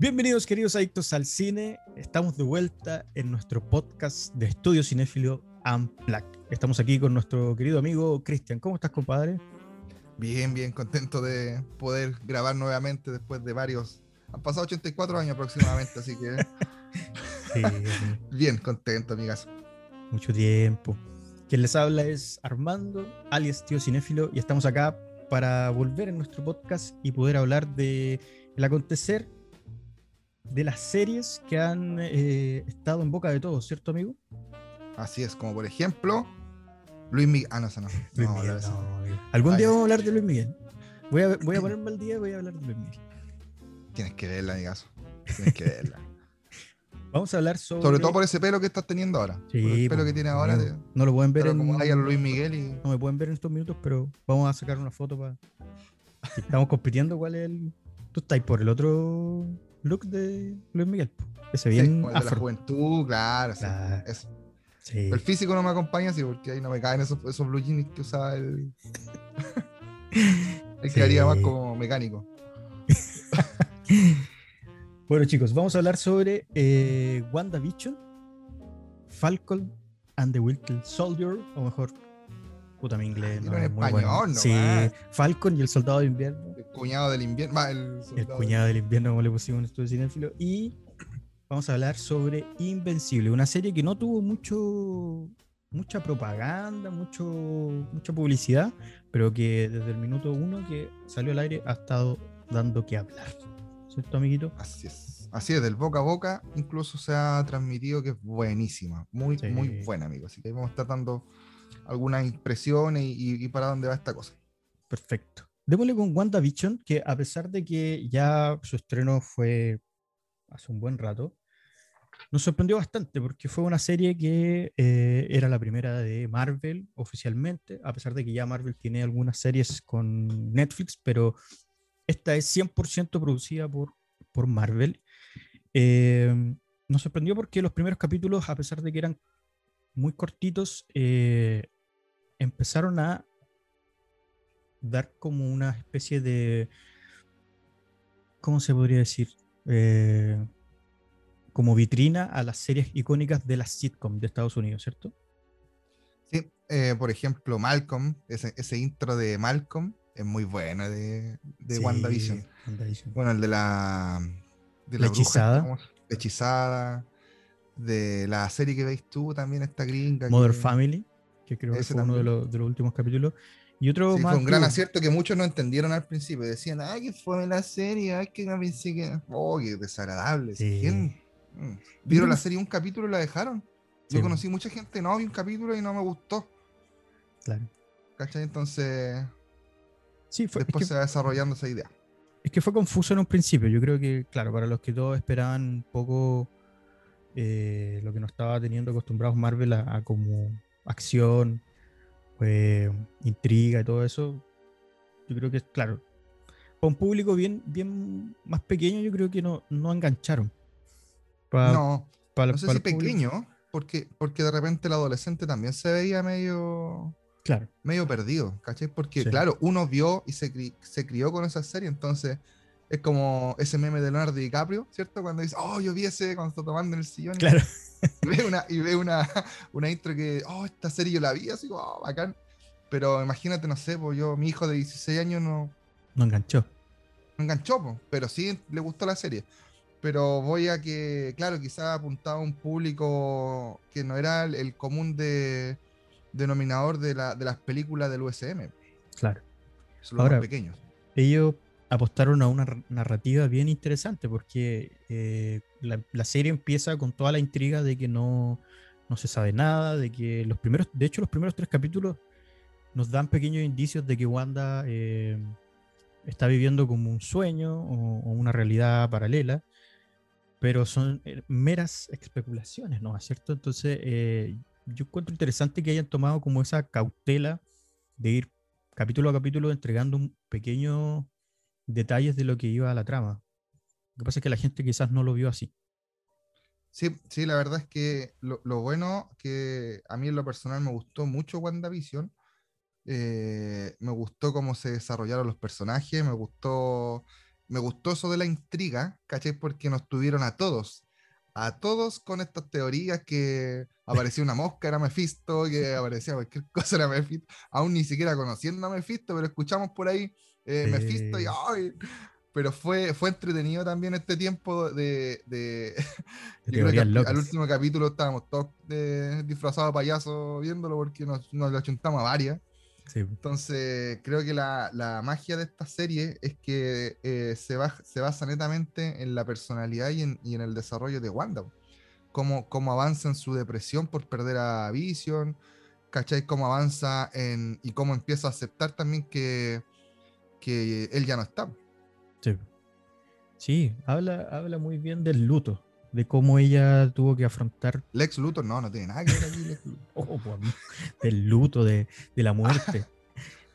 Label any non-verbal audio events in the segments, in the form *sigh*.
Bienvenidos queridos adictos al cine, estamos de vuelta en nuestro podcast de Estudio Cinéfilo Unplugged. Estamos aquí con nuestro querido amigo Cristian. ¿Cómo estás, compadre? Bien, bien, contento de poder grabar nuevamente después de varios... Han pasado 84 años aproximadamente, así que... *laughs* Sí, bien, contento, amigas. mucho tiempo. Quien les habla es Armando, alias Tío Cinéfilo, y estamos acá para volver en nuestro podcast y poder hablar de el acontecer de las series que han eh, estado en boca de todos, ¿cierto, amigo? Así es, como por ejemplo, Luis Miguel. Ah, no, no. Luis No, Miguel. Algún día vamos a hablar de Luis Miguel. Voy a, voy a *laughs* ponerme al día y voy a hablar de Luis Miguel. Tienes que verla, amigazo. Tienes que verla. *laughs* Vamos a hablar sobre. Sobre todo por ese pelo que estás teniendo ahora. Sí, por el pelo que tiene ahora. No lo pueden ver pero en. como hay a Luis Miguel y. No me pueden ver en estos minutos, pero vamos a sacar una foto para. *laughs* Estamos compitiendo cuál es el. Tú estás por el otro look de Luis Miguel. Ese Sí, bien como el de la juventud, claro. sí, Claro. eso. Sí. El físico no me acompaña, sí, porque ahí no me caen esos, esos blue jeans que usaba el. *laughs* Ahí Sí. quedaría más como mecánico. *laughs* Bueno, chicos, vamos a hablar sobre eh, WandaVision, Falcon and the Winter Soldier, o mejor, puta mi inglés. No en es muy español bueno. Sí, Falcon y el Soldado de Invierno. El cuñado del invierno. va, el, cuñado del invierno, como le pusimos en estudio cinéfilo. Y vamos a hablar sobre Invencible, una serie que no tuvo mucho mucha propaganda, mucho, mucha publicidad, pero que desde el minuto uno que salió al aire ha estado dando que hablar. ¿Cierto, amiguito? Así es. Así es, del boca a boca incluso se ha transmitido que es buenísima. Muy, Sí. muy buena, amigo. Así que vamos a estar dando algunas impresiones y, para dónde va esta cosa. Perfecto. Démosle con WandaVision, que a pesar de que ya su estreno fue hace un buen rato, nos sorprendió bastante porque fue una serie que eh, era la primera de Marvel oficialmente, a pesar de que ya Marvel tiene algunas series con Netflix, pero esta es 100% producida por, por Marvel. Eh, nos sorprendió porque los primeros capítulos, a pesar de que eran muy cortitos, eh, empezaron a dar como una especie de, ¿cómo se podría decir? Eh, como vitrina a las series icónicas de las sitcom de Estados Unidos, ¿cierto? Sí, eh, por ejemplo, Malcolm, ese, ese intro de Malcolm es muy bueno de, de Sí, WandaVision. WandaVision. Bueno, el de la. De La bruja, hechizada. La hechizada. De la serie que veis tú también, esta gringa. Mother que- Family, que creo que Ese fue uno de los, de los últimos capítulos. Y otro Sí, más fue un gran acierto que muchos no entendieron al principio. Decían, ay, que fue la serie, ay, que no pensé que. Oh, qué desagradable. Sí. ¿Quién? Mm. ¿Vieron la que- serie un capítulo y la dejaron? Sí, Yo conocí mucha gente, no, vi un capítulo y no me gustó. claro. ¿Cachai? Entonces, Sí, fue, es después que- se va desarrollando esa idea. Es que fue confuso en un principio. Yo creo que, claro, para los que todos esperaban un poco eh, lo que nos estaba teniendo acostumbrados Marvel a, a como acción, eh, intriga y todo eso, yo creo que, claro, para un público bien, bien más pequeño, yo creo que no, no engancharon. Pa- no, no sé si público- pequeño, porque, porque de repente el adolescente también se veía medio, Claro, medio perdido, ¿cachai? Porque, Sí. claro, uno vio y se crió con esa serie, entonces es como ese meme de Leonardo DiCaprio, ¿cierto? Cuando dice, oh, yo vi ese cuando está tomando en el sillón y- claro. *laughs* y ve una, y ve una, una intro que, oh, esta serie yo la vi, así, oh, bacán. Pero imagínate, no sé, pues yo, mi hijo de 16 años no, No enganchó. no enganchó, po, pero sí le gustó la serie. Pero voy a que, claro, quizás apuntaba a un público que no era el, el común de, denominador de, la, de las películas del USM, Claro. son los Ahora- más pequeños. ellos apostaron a una narrativa bien interesante porque eh, la, serie empieza con toda la intriga de que no, no se sabe nada, de que los primeros, de hecho los primeros tres capítulos nos dan pequeños indicios de que Wanda eh, está viviendo como un sueño o, una realidad paralela, pero son eh, meras especulaciones, ¿no? ¿Cierto? Entonces, yo encuentro interesante que hayan tomado como esa cautela de ir capítulo a capítulo entregando un pequeños detalles de lo que iba a la trama. Lo que pasa es que la gente quizás no lo vio así. Sí, sí, la verdad es que lo, lo bueno que a mí en lo personal me gustó mucho WandaVision. eh, me gustó cómo se desarrollaron los personajes, me gustó me gustó eso de la intriga, ¿cachai? Porque nos tuvieron a todos, a todos con estas teorías que *laughs* aparecía una mosca, era Mephisto, que aparecía cualquier cosa, era Mephisto, aún ni siquiera conociendo a Mephisto, pero escuchamos por ahí eh, Mephisto y ¡ay! Pero fue, fue entretenido también este tiempo de... de *laughs* yo creo que al, último capítulo estábamos todos eh, disfrazados de payaso viéndolo porque nos, nos lo chuntamos a varias. Entonces, creo que la, la, magia de esta serie es que eh, se, va, se, basa netamente en la personalidad y en, y en el desarrollo de Wanda. Cómo, cómo, avanza en su depresión por perder a Vision, ¿cachai? Cómo avanza en, y cómo empieza a aceptar también que, él ya no está. Sí, sí habla, habla muy bien del luto de cómo ella tuvo que afrontar. Lex Luthor, no, no tiene nada que ver aquí. *laughs* oh, pues, del luto, de, de la muerte. *laughs*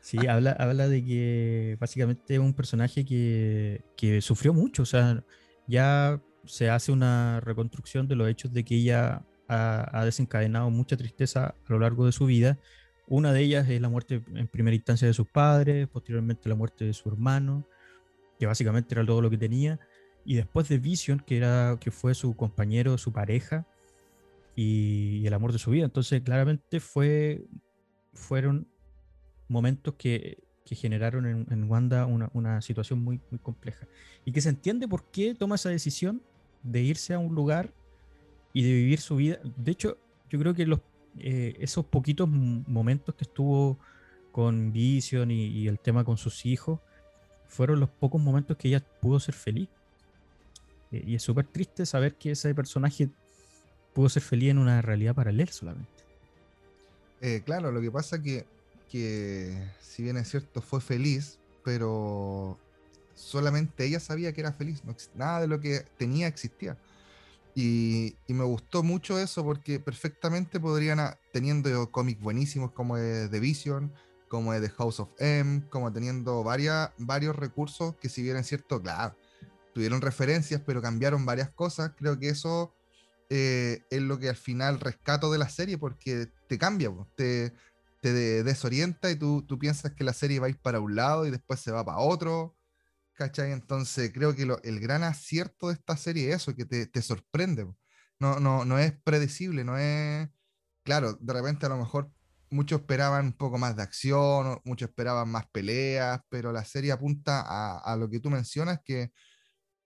Sí, habla, habla de que básicamente es un personaje que, que, sufrió mucho, o sea, ya se hace una reconstrucción de los hechos de que ella ha, ha, desencadenado mucha tristeza a lo largo de su vida. Una de ellas es la muerte en primera instancia de sus padres, posteriormente la muerte de su hermano, que básicamente era todo lo que tenía y después de Vision, que, era, que fue su compañero, su pareja y, el amor de su vida. Entonces, claramente fue, fueron momentos que, que generaron en, en Wanda una, una, situación muy, muy compleja. Y que se entiende por qué toma esa decisión de irse a un lugar y de vivir su vida. De hecho, yo creo que los, eh, esos poquitos momentos que estuvo con Vision y, el tema con sus hijos fueron los pocos momentos que ella pudo ser feliz. Eh, y es súper triste saber que ese personaje pudo ser feliz en una realidad paralela solamente. Eh, claro, lo que pasa que, que, si bien es cierto, fue feliz, pero solamente ella sabía que era feliz. nada de lo que tenía existía. Y, me gustó mucho eso porque perfectamente podrían, teniendo cómics buenísimos como de The Vision, como de The House of M, como teniendo varios recursos que si bien es cierto, claro, tuvieron referencias, pero cambiaron varias cosas. Creo que eso eh, es lo que al final rescato de la serie porque te cambia, te, te desorienta y tú, tú, piensas que la serie va a ir para un lado y después se va para otro. ¿Cachai? Entonces creo que lo, el gran acierto de esta serie es eso, que te, te sorprende. No, no, no es predecible, no es... Claro, de repente a lo mejor muchos esperaban un poco más de acción, muchos esperaban más peleas, pero la serie apunta a, lo que tú mencionas, que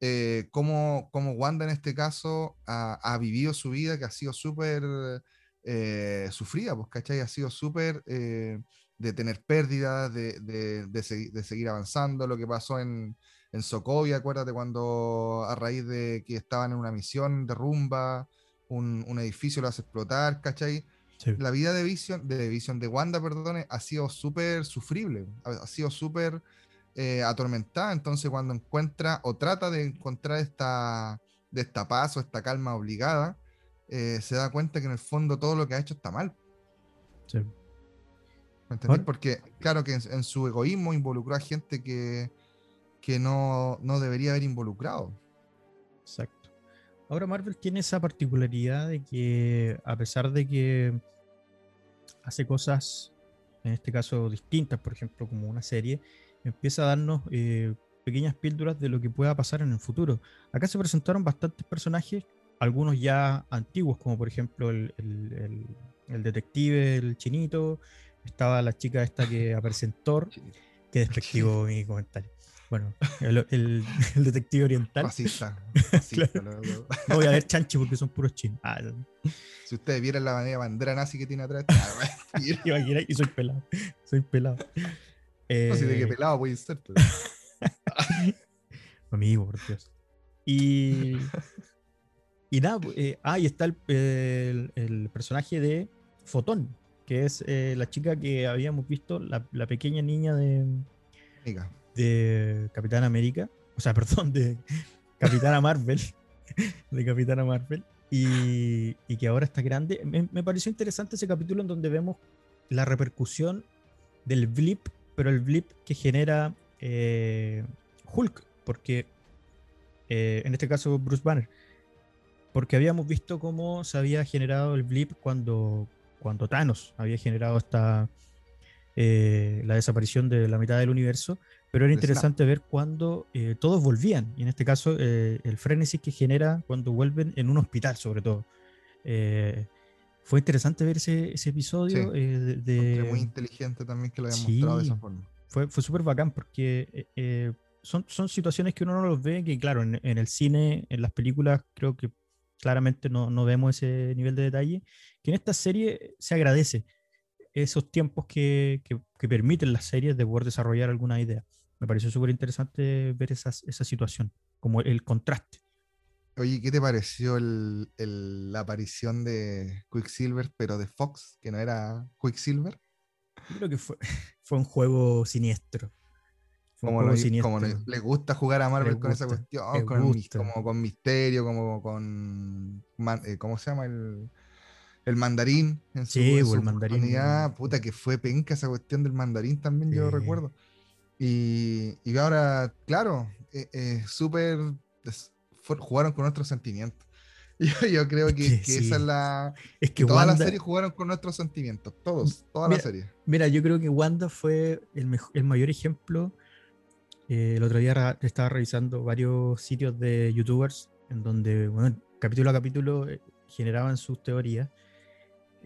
eh, cómo, Wanda en este caso ha, vivido su vida, que ha sido súper eh, sufrida, pues, ¿cachai? Ha sido súper eh, de tener pérdidas, de, de, seguir avanzando, lo que pasó en, en Sokovia, acuérdate cuando a raíz de que estaban en una misión de rumba, un, un edificio lo hace explotar, ¿cachai? La vida de Vision, de Vision, de Wanda, ha sido súper sufrible, ha sido súper eh, atormentada, entonces cuando encuentra o trata de encontrar esta, de esta paz o esta calma obligada, eh, se da cuenta que en el fondo todo lo que ha hecho está mal. Sí. ¿Me Porque claro que en, su egoísmo involucró a gente que, que no, no debería haber involucrado. Exacto. Ahora Marvel tiene esa particularidad de que a pesar de que hace cosas, en este caso distintas, por ejemplo, como una serie, empieza a darnos eh, pequeñas píldoras de lo que pueda pasar en el futuro. Acá se presentaron bastantes personajes, algunos ya antiguos, como por ejemplo el, el, detective, el chinito, estaba la chica esta que *laughs* aparece en Thor, que despectivo mi comentario. Bueno, el, detective oriental. Racista. *laughs* No voy a ver chanchi porque son puros chinos. Ah, si ustedes vieran la bandera nazi que tiene atrás, *laughs* y soy pelado. Soy pelado. Eh... No sé de qué pelado puede ser. Amigo, por Dios. Y. Y nada, eh, ah, y está el, el, personaje de Fotón, que es eh, la chica que habíamos visto, la, la pequeña niña de. De Capitán América. O sea, *laughs* perdón, de Capitana Marvel. *laughs* de Capitana Marvel. Y, y, que ahora está grande. Me, me, pareció interesante ese capítulo en donde vemos la repercusión del blip pero el blip que genera eh, Hulk, porque eh, en este caso Bruce Banner, porque habíamos visto cómo se había generado el blip cuando, cuando Thanos había generado esta, eh, la desaparición de la mitad del universo, Pero era de interesante ver cuando eh, todos volvían. Y en este caso, eh, el frenesí que genera cuando vuelven en un hospital, sobre todo. Eh, fue interesante ver ese, ese episodio. Sí, eh, de, Encontré muy de- inteligente también que lo hayan Sí. mostrado de esa forma. fue fue súper bacán porque eh, son, son situaciones que uno no los ve, que claro, en, en el cine, en las películas, creo que claramente no, no vemos ese nivel de detalle, que en esta serie se agradece esos tiempos que, que- que permiten las series de poder desarrollar alguna idea. Me pareció súper interesante ver esas, esa situación, como el contraste. Oye, ¿qué te pareció el- el- la aparición de Quicksilver, pero de Fox, que no era Quicksilver? Creo que fue, *laughs* fue un juego siniestro. Fue un Como, juego lo- siniestro. como le, le gusta jugar a Marvel Le con esa cuestión, con, como con misterio, como con. man- eh, ¿Cómo se llama? El, el mandarín. En su, Sí, en o su el mandarín. Puta, que fue penca esa cuestión del mandarín también, yo Sí. recuerdo. Y, y ahora, claro, eh, eh, súper. jugaron con nuestros sentimientos. *laughs* Yo, yo creo Es que, que sí. esa es la. Es que Toda la Wanda- serie jugaron con nuestros sentimientos. Todos, toda Mira, la serie. Mira, yo creo que Wanda fue el, mejo- el mayor ejemplo. Eh, el otro día estaba revisando varios sitios de youtubers en donde, bueno, capítulo a capítulo eh, generaban sus teorías.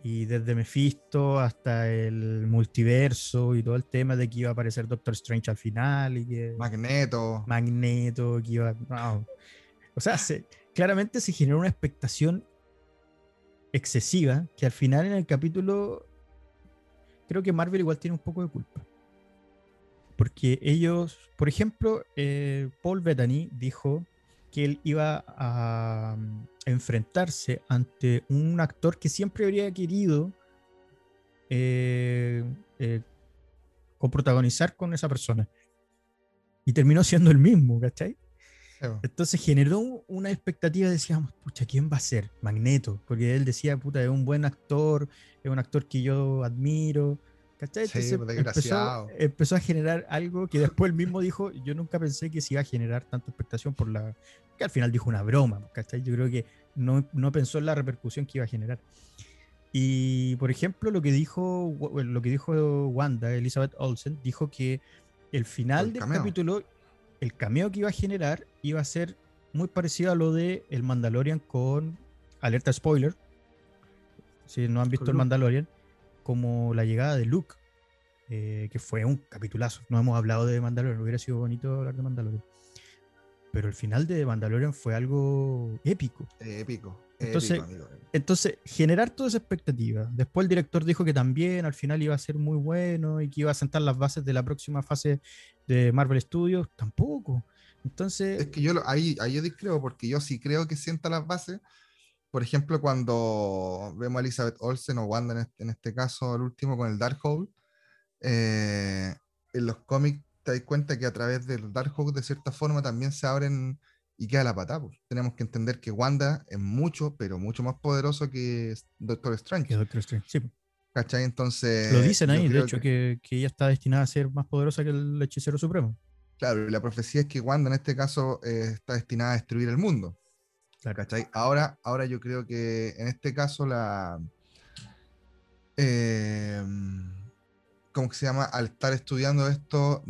Y desde Mephisto hasta el multiverso y todo el tema de que iba a aparecer Doctor Strange al final y que Magneto. Magneto, que iba. no. O sea, se- claramente se generó una expectación excesiva que al final en el capítulo creo que Marvel igual tiene un poco de culpa. Porque ellos, por ejemplo, eh, Paul Bettany dijo que él iba a mm, enfrentarse ante un actor que siempre habría querido eh, eh, coprotagonizar con esa persona. Y terminó *laughs* siendo el mismo, ¿cachai? Entonces generó un- una expectativa, decíamos, pucha, ¿quién va a ser? Magneto, porque él decía, puta, es un buen actor, es un actor que yo admiro, ¿cachai? Sí, Entonces pues, empezó, empezó a generar algo que después él mismo dijo, yo nunca pensé que se iba a generar tanta expectación por la... que al final dijo una broma, ¿cachai? Yo creo que no, no pensó en la repercusión que iba a generar. Y, por ejemplo, lo que dijo, Wa- lo que dijo Wanda, Elizabeth Olsen, dijo que el final El del cameo. capítulo, el cameo que iba a generar, iba a ser muy parecido a lo de El Mandalorian con alerta spoiler. Si no han visto El. Mandalorian, como la llegada de Luke, eh, que fue un capitulazo. No hemos hablado de Mandalorian, hubiera sido bonito hablar de Mandalorian. Pero el final de Mandalorian fue algo épico. Épico. Entonces, épico. Entonces, generar toda esa expectativa. Después el director dijo que también al final iba a ser muy bueno y que iba a sentar las bases de la próxima fase de Marvel Studios. Tampoco. Entonces, Es que yo lo- ahí, ahí yo discrepo porque yo sí creo que sienta las bases. Por ejemplo, cuando vemos a Elizabeth Olsen o Wanda en este, en este caso, el último con el Darkhold, eh, en los cómics te das cuenta que a través del Darkhold de cierta forma también se abren y queda la patada. pues. Tenemos que entender que Wanda es mucho, pero mucho más poderoso que Doctor que Strange. Doctor Strange. Sí, ¿Cachai? Entonces. lo dicen ahí, de hecho, que... que ella está destinada a ser más poderosa que el hechicero supremo. Claro, y la profecía es que Wanda en este caso eh, está destinada a destruir el mundo. Ahora, ahora yo creo que en este caso la. eh, ¿Cómo que se llama? Al estar estudiando esto,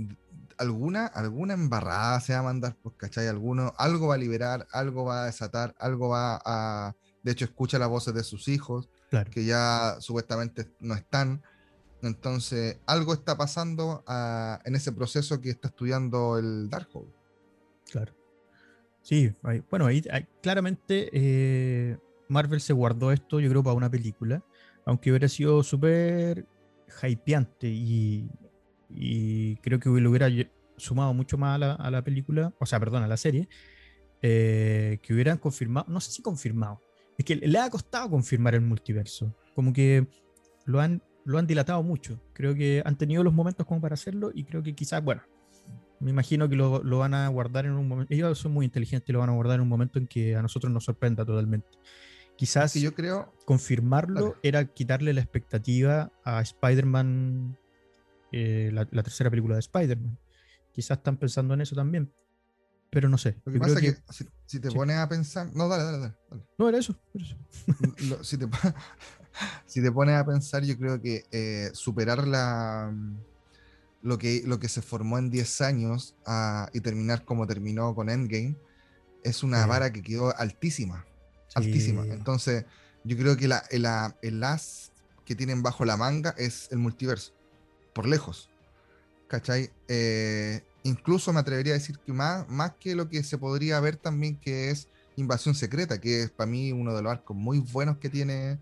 alguna, alguna embarrada se va a mandar, pues, ¿cachai? Alguno, algo va a liberar, algo va a desatar, algo va a. De hecho, escucha las voces de sus hijos, Claro. que ya supuestamente no están. Entonces, algo está pasando ah, en ese proceso que está estudiando el Darkhold. Claro. Sí, ahí- bueno, ahí, claramente eh, Marvel se guardó esto, yo creo, para una película, aunque hubiera sido súper hypeante y, creo que lo hubiera sumado mucho más a la, a la película, o sea, perdón, a la serie, eh, que hubieran confirmado, no sé si confirmado, es que le ha costado confirmar el multiverso, como que lo han, lo han dilatado mucho, creo que han tenido los momentos como para hacerlo y creo que quizás, bueno, me imagino que lo, lo van a guardar en un momento. Ellos son muy inteligentes y lo van a guardar en un momento en que a nosotros nos sorprenda totalmente. Quizás Que yo creo, confirmarlo era quitarle la expectativa a Spider-Man, eh, la, la tercera película de Spider-Man. Quizás están pensando en eso también. Pero no sé. lo que yo pasa creo es que, si, si te sí. pones a pensar, no, dale, dale, dale. dale. No, era eso. era eso. *laughs* Lo- si, te, po- *laughs* si te pones a pensar, yo creo que eh, superar la, lo que, lo que se formó en 10 años ah, y terminar como terminó con Endgame, es una vara que quedó altísima. Altísima. Entonces, yo creo que la, el as que tienen bajo la manga es el multiverso. Por lejos. ¿Cachai? Eh, incluso me atrevería a decir que más, más que lo que se podría ver también que es Invasión Secreta, que es para mí uno de los arcos muy buenos que tiene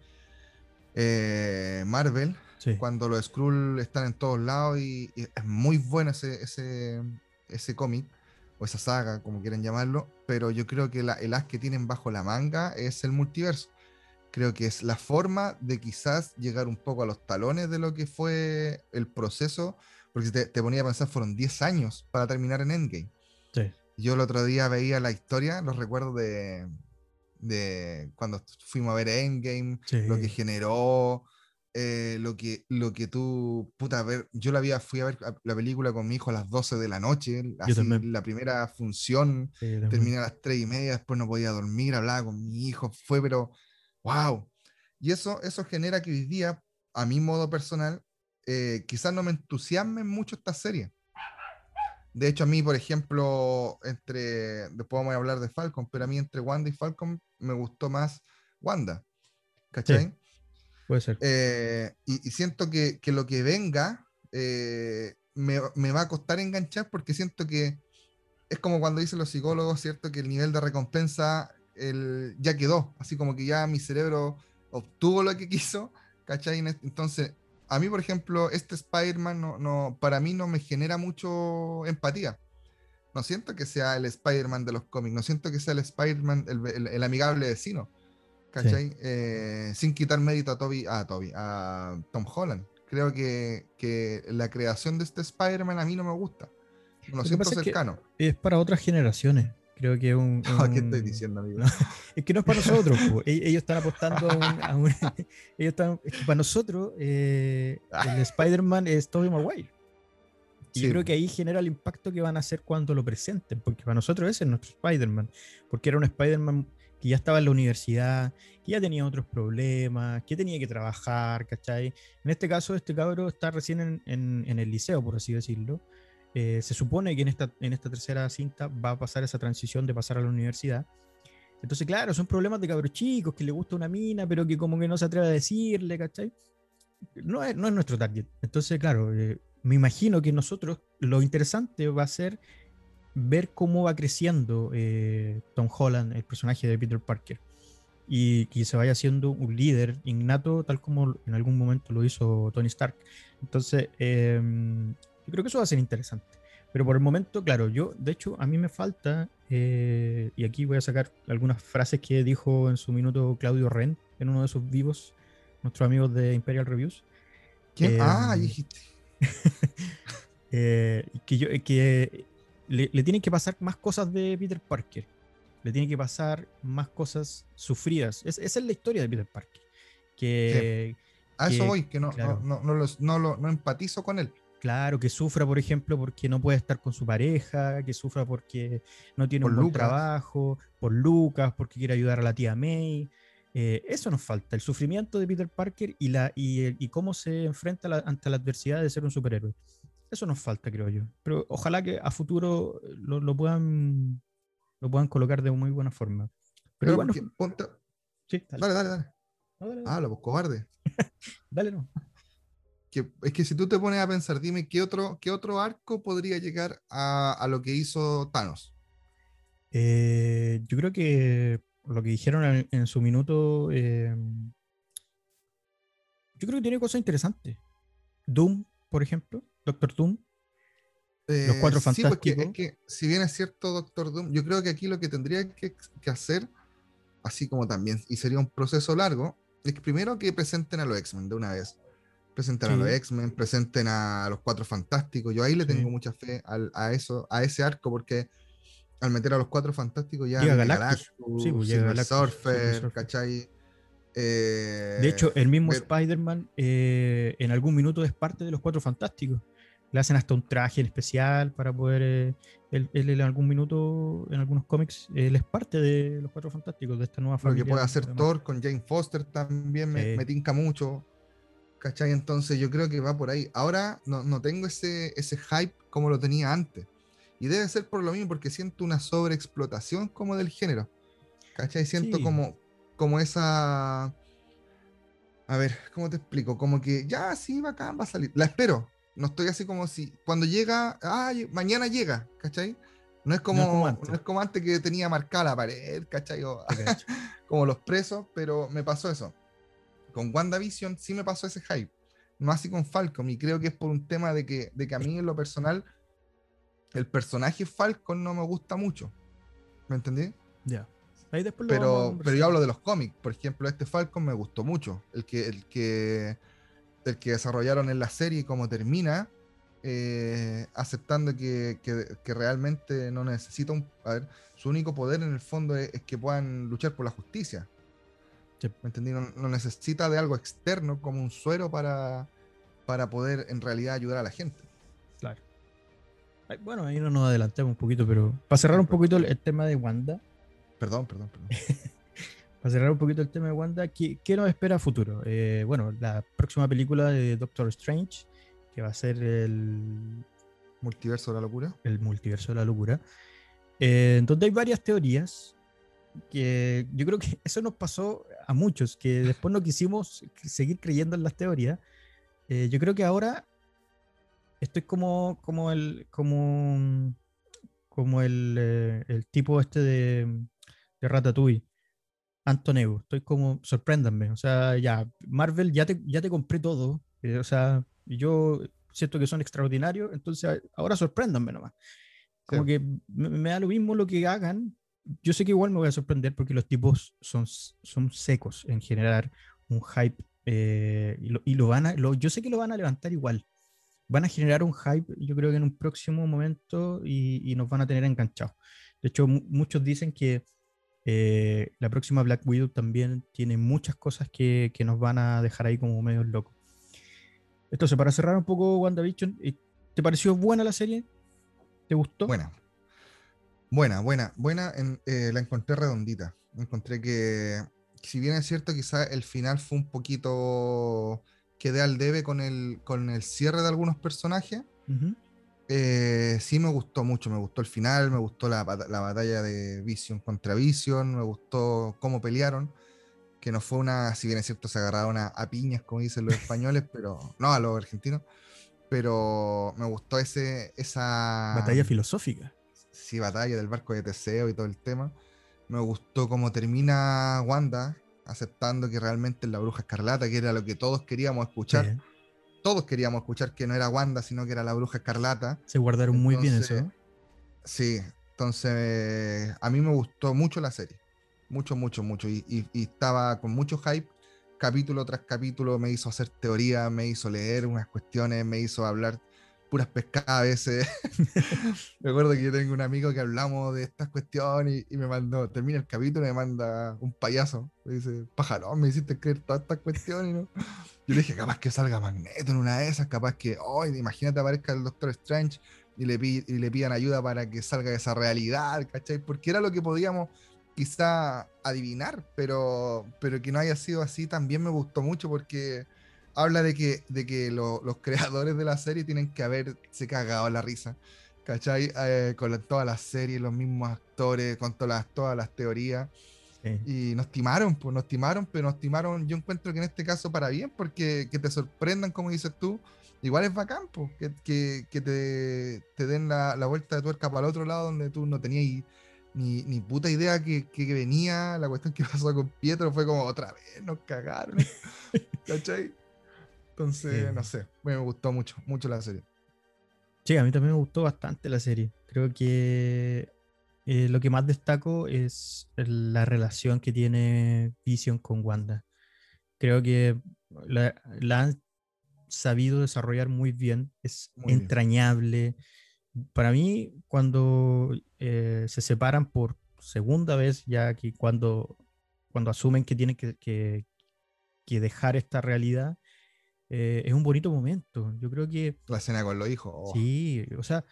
eh, Marvel. Cuando los Skrull están en todos lados y, es muy bueno ese, ese, ese cómic o esa saga, como quieran llamarlo, pero yo creo que el as que tienen bajo la manga es el multiverso. Creo que es la forma de quizás llegar un poco a los talones de lo que fue el proceso, porque te, te ponía a pensar, fueron 10 años para terminar en Endgame. Yo el otro día veía la historia, los recuerdos de, de cuando fuimos a ver Endgame, lo que generó, eh, lo, que, lo que tú, puta, a ver, yo la había, fui a ver la película con mi hijo a las 12 de la noche, así, la primera función, terminé a las 3 y media, después no podía dormir, hablaba con mi hijo, fue pero, wow. Y eso, eso genera que hoy día, a mi modo personal, eh, quizás no me entusiasme mucho esta serie. De hecho, a mí, por ejemplo, entre, después vamos a hablar de Falcon, pero a mí entre Wanda y Falcon me gustó más Wanda. ¿Cachai? Puede ser. Eh, y, siento que, lo que venga eh, me, va a costar enganchar porque siento que es como cuando dicen los psicólogos, ¿cierto? Que el nivel de recompensa el, ya quedó, así como que ya mi cerebro obtuvo lo que *laughs* quiso, ¿cachai? Entonces, a mí, por ejemplo, este Spider-Man no, no, para mí no me genera mucho empatía. No siento que sea el Spider-Man de los cómics, no siento que sea el Spider-Man, el amigable vecino. ¿Cachai? Eh, sin quitar mérito a Toby, a Toby, a Tom Holland. Creo que, que la creación de este Spider-Man a mí no me gusta. No lo, siento cercano. Es, para otras generaciones. Creo que es un. *laughs* ¿Qué estoy diciendo, amigo? *laughs* es que no es para nosotros. E-, ellos están apostando a un. *laughs* ellos están, es que para nosotros, eh, el Spider-Man es Tobey Maguire. Y yo creo que ahí genera el impacto que van a hacer cuando lo presenten, porque para nosotros ese es nuestro Spider-Man, porque era un Spider-Man que ya estaba en la universidad, que ya tenía otros problemas, que tenía que trabajar, ¿cachai? En este caso, este cabro está recién en, el liceo, por así decirlo. Eh, se supone que en esta, en esta tercera cinta va a pasar esa transición de pasar a la universidad. Entonces, claro, son problemas de cabros chicos, que le gusta una mina, pero que como que no se atreve a decirle, ¿cachai? No es, no es nuestro target. Entonces, claro, eh, me imagino que nosotros, lo interesante va a ser ver cómo va creciendo eh, Tom Holland, el personaje de Peter Parker, y que se vaya siendo un líder innato, tal como en algún momento lo hizo Tony Stark. Entonces, em, yo creo que eso va a ser interesante. Pero por el momento, claro, yo, de hecho, a mí me falta, eh, y aquí voy a sacar algunas frases que dijo en su minuto Claudio Ren en uno de sus vivos, nuestros amigos de Imperial Reviews. ah, dijiste. *laughs* Eh, que, yo, que le, tienen que pasar más cosas de Peter Parker. Le tienen que pasar más cosas sufridas. esa es la historia de Peter Parker. Que, A eso voy, que no, no, no, no, no, empatizo con él. Claro, que sufra, por ejemplo, porque no puede estar con su pareja, que sufra porque no tiene un buen trabajo, por Lucas, porque quiere ayudar a la tía May. Eh, eso nos falta, el sufrimiento de Peter Parker y, la, y, cómo se enfrenta ante la adversidad de ser un superhéroe. Eso nos falta, creo yo. Pero ojalá que a futuro lo, puedan lo puedan colocar de muy buena forma. Pero, bueno. Sí, dale. Dale, dale, Ah, lo cobarde. *laughs* dale, no. es que si tú te pones a pensar, dime qué otro, qué otro arco podría llegar a, lo que hizo Thanos. Eh, yo creo que lo que dijeron en, su minuto, eh, yo creo que tiene cosas interesantes. Doom, por ejemplo. Doctor Doom. los cuatro eh, fantásticos. es que, si bien es cierto, Doctor Doom, yo creo que aquí lo que tendría que, hacer, así como también, y sería un proceso largo, es que primero que presenten a los X-Men de una vez. Presenten a los X-Men, presenten a los cuatro fantásticos. Yo ahí le tengo mucha fe a eso, a ese arco, porque al meter a los cuatro fantásticos ya llega Galactus, sí, pues llega Surfer, ¿cachai? de hecho, el mismo Spider-Man eh, en algún minuto es parte de los Cuatro Fantásticos. Le hacen hasta un traje en especial para poder. Eh, él, en algún minuto, en algunos cómics, él es parte de los Cuatro Fantásticos, de esta nueva familia. Lo que puede hacer Thor con Jane Foster también me, tinca mucho. ¿Cachai? Entonces yo creo que va por ahí. Ahora no, no tengo ese, ese hype como lo tenía antes. Y debe ser por lo mismo, porque siento una sobreexplotación como del género. ¿Cachai? Siento Sí. como, como esa... A ver, ¿cómo te explico? Como que ya, sí, bacán, va a salir. La espero. No estoy así como si... Cuando llega, ay, mañana llega, ¿cachai? No es como, No es como no antes. es como antes que tenía marcada la pared, ¿cachai? O- *laughs* como los presos, pero me pasó eso. Con WandaVision sí me pasó ese hype. No así con Falcon. Y creo que es por un tema de que, de que a mí en lo personal el personaje Falcon no me gusta mucho. ¿Me entendí? Ya. Lo Pero, pero yo hablo de los cómics. Por ejemplo, este Falcon me gustó mucho. El que, el que, el que desarrollaron en la serie y cómo termina, eh, aceptando que, que- que realmente no necesita un... A ver, su único poder en el fondo es, es que puedan luchar por la justicia. Sí. ¿Me entendí? No, no necesita de algo externo como un suero para, para poder en realidad ayudar a la gente. Claro. Bueno, ahí no nos adelantemos un poquito, pero para cerrar un poquito el, el tema de Wanda, Perdón, perdón, perdón. *laughs* para cerrar un poquito el tema de Wanda, ¿qué, qué nos espera a futuro? Eh, bueno, la próxima película de Doctor Strange, que va a ser el, Multiverso de la locura. el multiverso de la locura, eh, donde hay varias teorías que yo creo que *laughs* eso nos pasó a muchos, que después no quisimos seguir creyendo en las teorías. Eh, yo creo que ahora estoy como, como el, como, como el, eh, el tipo este de, de Ratatouille, Antoneu. Estoy como, sorpréndanme. O sea, ya, Marvel, ya te, ya te compré todo. eh, o sea, yo siento que son extraordinarios, entonces ahora sorpréndanme nomás. Como Sí. que me, me da lo mismo lo que hagan. Yo sé que igual me voy a sorprender porque los tipos son, son secos en generar un hype eh, y, lo, y lo van a, lo- yo sé que lo van a levantar igual. Van a generar un hype, yo creo que en un próximo momento y, y nos van a tener enganchados. De hecho, mu- muchos dicen que eh, la próxima Black Widow también tiene muchas cosas que, que nos van a dejar ahí como medios locos. Entonces, para cerrar un poco WandaVision, eh, ¿te pareció buena la serie? ¿Te gustó? Buena. Buena, buena, buena. en- eh, la encontré redondita. Encontré que, si bien es cierto, quizá el final fue un poquito. Quedé al debe con el, con el cierre de algunos personajes. Eh, sí me gustó mucho, me gustó el final, me gustó la, la batalla de Vision contra Vision, me gustó cómo pelearon, que no fue una, si bien es cierto, se agarraron a, a piñas, como dicen los españoles, *laughs* pero no a los argentinos, pero me gustó ese, esa Batalla filosófica. sí, batalla del barco de Teseo y todo el tema. Me gustó cómo termina Wanda aceptando que realmente es la bruja escarlata, que era lo que todos queríamos escuchar. Sí, Todos queríamos escuchar que no era Wanda, sino que era la bruja escarlata. se guardaron muy bien eso. Entonces, Sí, entonces a mí me gustó mucho la serie. Mucho, mucho, mucho. Y, y- y estaba con mucho hype. Capítulo tras capítulo me hizo hacer teoría, me hizo leer unas cuestiones, me hizo hablar puras pescadas a veces. *laughs* me acuerdo que yo tengo un amigo que hablamos de estas cuestiones y, me mandó, termina el capítulo y me manda un payaso. Me dice, pájaro, me hiciste creer todas estas cuestiones. ¿no? Yo le dije, capaz que salga Magneto en una de esas, capaz que, oh, imagínate aparezca el Doctor Strange y le, y le pidan ayuda para que salga de esa realidad, ¿cachai? Porque era lo que podíamos quizá adivinar, pero, pero que no haya sido así también me gustó mucho porque habla de que, de que lo- los *laughs* creadores de la serie tienen que haberse cagado la risa, ¿cachai? Eh, con la- todas las series, los mismos actores, con todas las, todas las teorías. Sí. Y nos timaron, pues nos timaron, pero nos timaron, yo encuentro que en este caso para bien, porque que te sorprendan, como dices tú, igual es bacán, pues, que, que, que te, te den la, la vuelta de tuerca para el otro lado donde tú no tenías ni, ni puta idea que- que venía, la cuestión que *laughs* pasó con Pietro fue como otra vez, nos cagaron, *laughs* ¿cachai? Entonces, Sí. no sé, me gustó mucho, mucho la serie. Sí, a mí también me gustó bastante la serie. Creo que eh, lo que más destaco es la relación que tiene Vision con Wanda. Creo que la, la han sabido desarrollar muy bien, es Muy bien. entrañable. Para mí, cuando eh, se separan por segunda vez, ya que cuando, cuando asumen que tienen que, que- que dejar esta realidad, eh, es un bonito momento. Yo creo que La escena con los hijos, oh, Sí, o sea,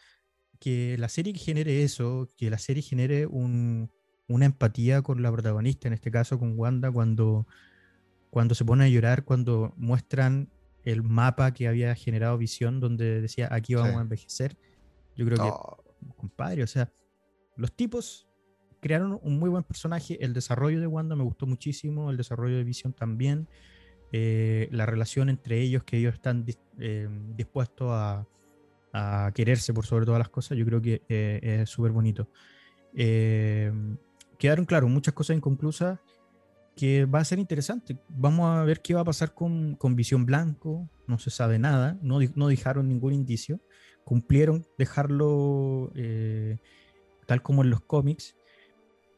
que la serie genere eso, que la serie genere un- una empatía con la protagonista, en este caso con Wanda, cuando, cuando se pone a llorar, cuando muestran el mapa que había generado Visión, donde decía aquí vamos a envejecer. Yo creo que, Oh, compadre, o sea, los tipos crearon un muy buen personaje. El desarrollo de Wanda me gustó muchísimo, el desarrollo de Visión también. Eh, la relación entre ellos, que ellos están eh, dispuestos a, quererse por sobre todas las cosas, yo creo que eh, es súper bonito. Quedaron, claro, muchas cosas inconclusas que va a ser interesante. Vamos a ver qué va a pasar con, con Visión Blanco, no se sabe nada, no, no dejaron ningún indicio, cumplieron dejarlo tal como en los cómics.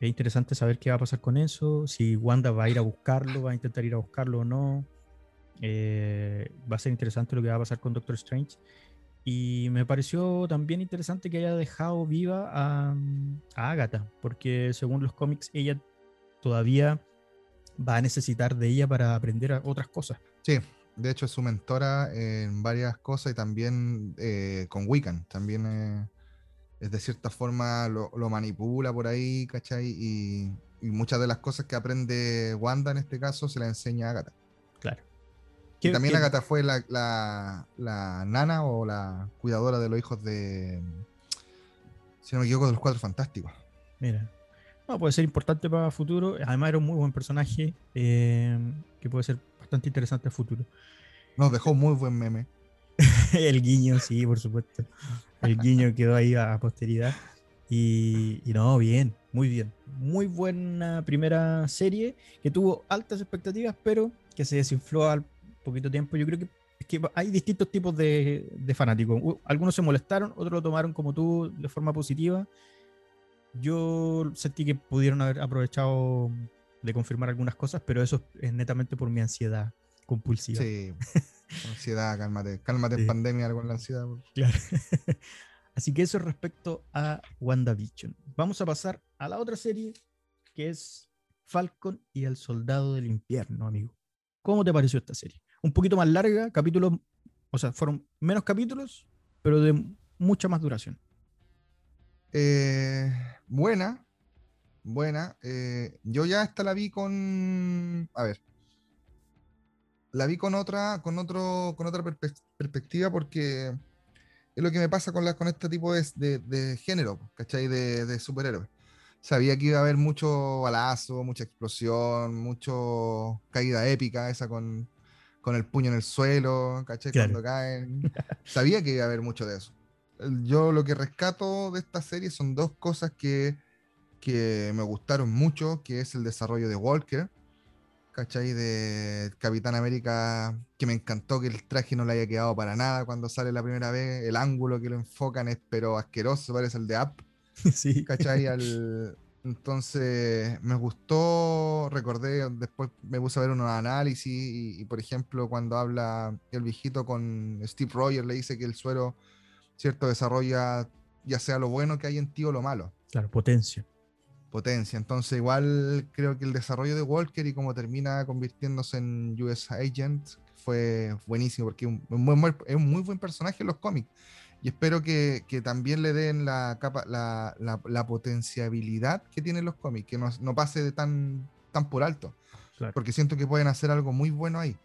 Es interesante saber qué va a pasar con eso, si Wanda va a ir a buscarlo, va a intentar ir a buscarlo o no. Eh, va a ser interesante lo que va a pasar con Doctor Strange. Y me pareció también interesante que haya dejado viva a, Agatha, porque según los cómics ella todavía va a necesitar de ella para aprender otras cosas. Sí, de hecho es su mentora en varias cosas y también eh, con Wiccan. También eh, de cierta forma lo, lo manipula por ahí, ¿cachai? Y, y muchas de las cosas que aprende Wanda en este caso se las enseña a Agatha. Claro. Y también Agatha fue la, la- la nana o la cuidadora de los hijos de, si no me equivoco, de los Cuatro Fantásticos. Mira. No, puede ser importante para el futuro. Además era un muy buen personaje eh, que puede ser bastante interesante a futuro. Nos dejó muy buen meme. *laughs* El guiño, sí, por supuesto. El guiño quedó ahí a posteridad. Y, y no, bien, muy bien. Muy buena primera serie que tuvo altas expectativas, pero que se desinfló al poquito tiempo. Yo creo que, es que hay distintos tipos de, de fanáticos. Algunos se molestaron, otros lo tomaron como tú de forma positiva. Yo sentí que pudieron haber aprovechado de confirmar algunas cosas, pero eso es netamente por mi ansiedad compulsiva. Sí. *laughs* Ansiedad, cálmate. Cálmate Sí. en pandemia con la ansiedad. Claro. *laughs* Así que eso es respecto a WandaVision. Vamos a pasar a la otra serie que es Falcon y el Soldado del Invierno, amigo. ¿Cómo te pareció esta serie? Un poquito más larga, capítulos, o sea, fueron menos capítulos, pero de mucha más duración. Eh, buena, buena. eh, yo ya esta la vi con. A ver. La vi con otra, con otro, con otra perspectiva porque es lo que me pasa con, la, con este tipo de, de- de género, ¿cachai? De, de superhéroes. Sabía que iba a haber mucho balazo, mucha explosión, mucho caída épica, esa con, con el puño en el suelo, ¿cachai? Claro. Cuando caen. *laughs* Sabía que iba a haber mucho de eso yo lo que rescato de esta serie son dos cosas que, que me gustaron mucho, que es el desarrollo de Walker, ¿cachai? De Capitán América, que me encantó que el traje no le haya quedado para nada cuando sale la primera vez, el ángulo que lo enfocan es pero asqueroso, parece el de Up, *laughs* sí. ¿cachai? *laughs* Al- entonces me gustó, recordé, después me puse a ver unos análisis y, y, por ejemplo cuando habla el viejito con Steve Rogers le dice que el suero, ¿cierto? Desarrolla ya sea lo bueno que hay en ti o lo malo, Claro, potencia. Potencia. Entonces igual creo que el desarrollo de Walker y cómo termina convirtiéndose en US Agent fue buenísimo porque es un, muy, buen- es un muy buen personaje en los cómics. Y espero que, que también le den la, capa, la, la, la potenciabilidad que tienen los cómics, que no, no pase de tan, tan por alto, Claro. porque siento que pueden hacer algo muy bueno ahí.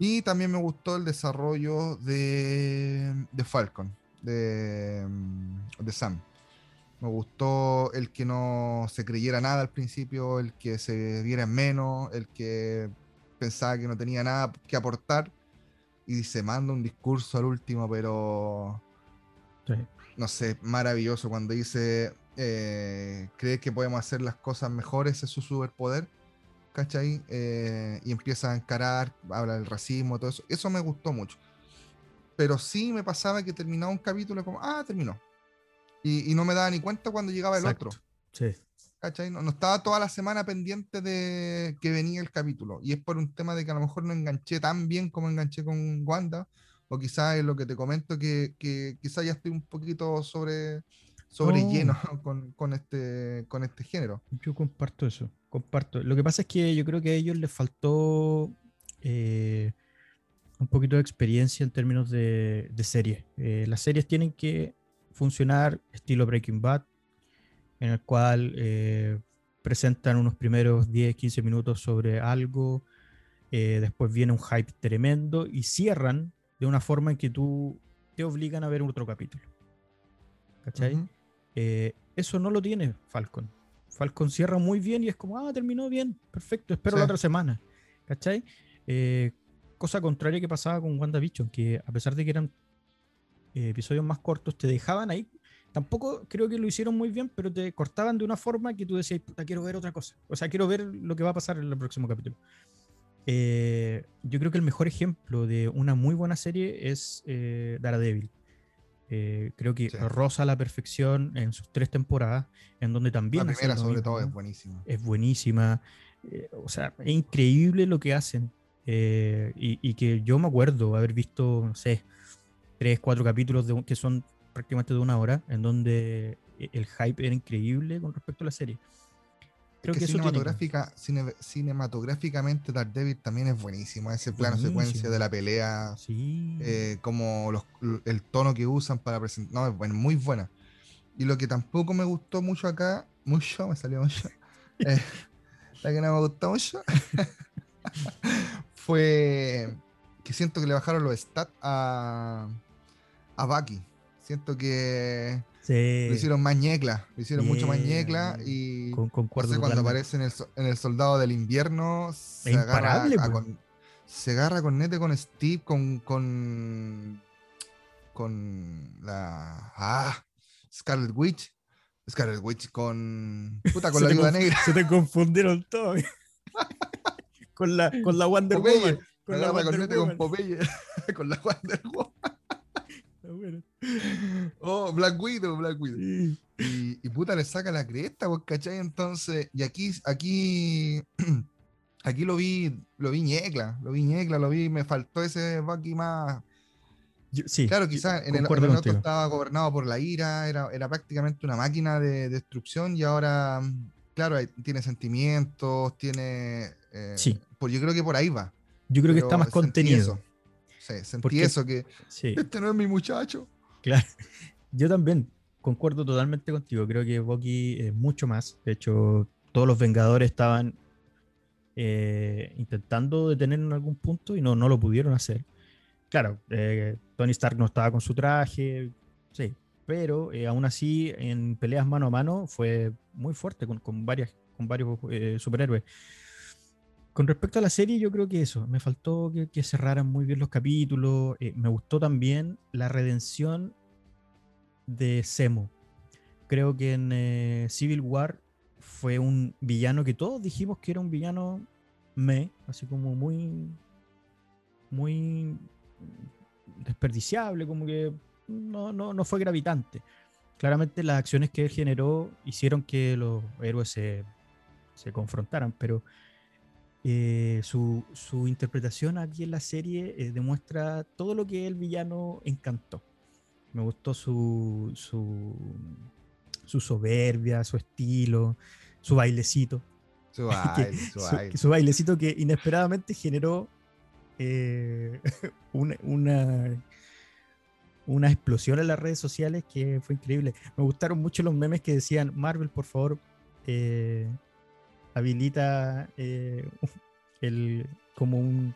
Y también me gustó el desarrollo de, de Falcon, de, de Sam. Me gustó el que no se creyera nada al principio, el que se viera en menos, el que pensaba que no tenía nada que aportar y se manda un discurso al último, pero Sí. no sé, maravilloso cuando dice, eh, cree que podemos hacer las cosas mejores, es su superpoder, ¿cachai? Eh, y empieza a encarar, habla del racismo, todo eso. Eso me gustó mucho. Pero sí me pasaba que terminaba un capítulo como, ah, terminó. Y, y no me daba ni cuenta cuando llegaba el Exacto. otro. Sí. ¿cachai? No, no estaba toda la semana pendiente de que venía el capítulo. Y es por un tema de que a lo mejor no enganché tan bien como enganché con Wanda. O quizás es lo que te comento, que, que quizás ya estoy un poquito sobre, sobre Oh. lleno *laughs* con, con este, con este género. Yo comparto eso, comparto. Lo que pasa es que yo creo que a ellos les faltó eh, un poquito de experiencia en términos de, de series. Eh, las series tienen que funcionar estilo Breaking Bad, en el cual eh, presentan unos primeros 10, 15 minutos sobre algo, eh, después viene un hype tremendo y cierran de una forma en que tú te obligan a ver otro capítulo. ¿Cachai? Eh, eso no lo tiene Falcon. Falcon cierra muy bien y es como, ah, terminó bien, perfecto, espero la otra semana. ¿Cachai? Cosa contraria que pasaba con WandaVision, que a pesar de que eran eh, episodios más cortos, te dejaban ahí. Tampoco creo que lo hicieron muy bien, pero te cortaban de una forma que tú decías, puta, quiero ver otra cosa. O sea, quiero ver lo que va a pasar en el próximo capítulo. Eh, yo creo que el mejor ejemplo de una muy buena serie es eh, Daredevil. Eh, creo que Sí. roza a la perfección en sus tres temporadas, en donde también La primera, sobre todo, es buenísima. es buenísima. eh, o sea, es increíble lo que hacen. eh, y, y que yo me acuerdo haber visto, no sé, tres, cuatro capítulos de, que son prácticamente de una hora, en donde e- el hype era increíble con respecto a la serie. Creo Es que, que cinematográfica, cine- cinematográficamente Daredevil también es buenísimo. Ese plano Buenísimo. secuencia de la pelea, Sí. eh, como los- el tono que usan para presentar. No, es buen- muy buena. Y lo que tampoco me gustó mucho acá, mucho, me salió mucho. *laughs* eh, la que no me gustó mucho *laughs* fue que siento que le bajaron los stats a, a Bucky. Siento que sí. lo hicieron más ñecla, lo hicieron mucho más ñecla y Con- no concuerdo sé, cuando aparece en el, en el soldado del invierno se Es agarra, a con, se agarra con nete con Steve, con con con la ah, Scarlet Witch, Scarlet Witch con puta con *laughs* Se la viuda negra, Se te confundieron todos. *laughs* con, la, con la Wonder Popeye, Woman. Con la con nete con. Popeye, *laughs* con la Wonder Woman. Oh, Black Widow, Black Widow. Sí. Y, y puta le saca la cresta, pues, ¿cachai? Entonces, y aquí, aquí, *clears throat* aquí lo vi, lo vi ñecla, lo vi ñecla, lo vi, me faltó ese Bucky más. Yo- sí, Claro, quizás en el, en el otro estaba gobernado por la ira, era, era prácticamente una máquina de destrucción y ahora, mm, claro, tiene sentimientos, tiene. eh, Sí. Pues yo creo que por ahí va. Yo creo que está más contenido. eso. Sí, sentí Porque- eso, que Sí, este no es mi muchacho. claro. *laughs* Yo también concuerdo totalmente contigo. Creo que Bucky es mucho más. De hecho, todos los Vengadores estaban eh, intentando detenerlo en algún punto y no, no lo pudieron hacer. Claro, eh, Tony Stark no estaba con su traje, sí, pero eh, aún así en peleas mano a mano fue muy fuerte con, con varias, con varios eh, superhéroes. Con respecto a la serie, yo creo que eso, me faltó que, cerraran muy bien los capítulos. eh, me gustó también la redención de Zemo. Creo que en eh, Civil War fue un villano que todos dijimos que era un villano me, así como muy, muy desperdiciable, como que no, no, no fue gravitante. Claramente las acciones que él generó hicieron que los héroes se, se confrontaran, pero eh, su, su interpretación aquí en la serie eh, demuestra todo lo que el villano encantó. Me gustó su, su, su soberbia, su estilo, su bailecito. Su *laughs* que- baile, su su, baile. su bailecito que inesperadamente generó eh, *laughs* una, una, una explosión en las redes sociales que fue increíble. Me gustaron mucho los memes que decían, Marvel, por favor, eh, habilita eh, el, como un...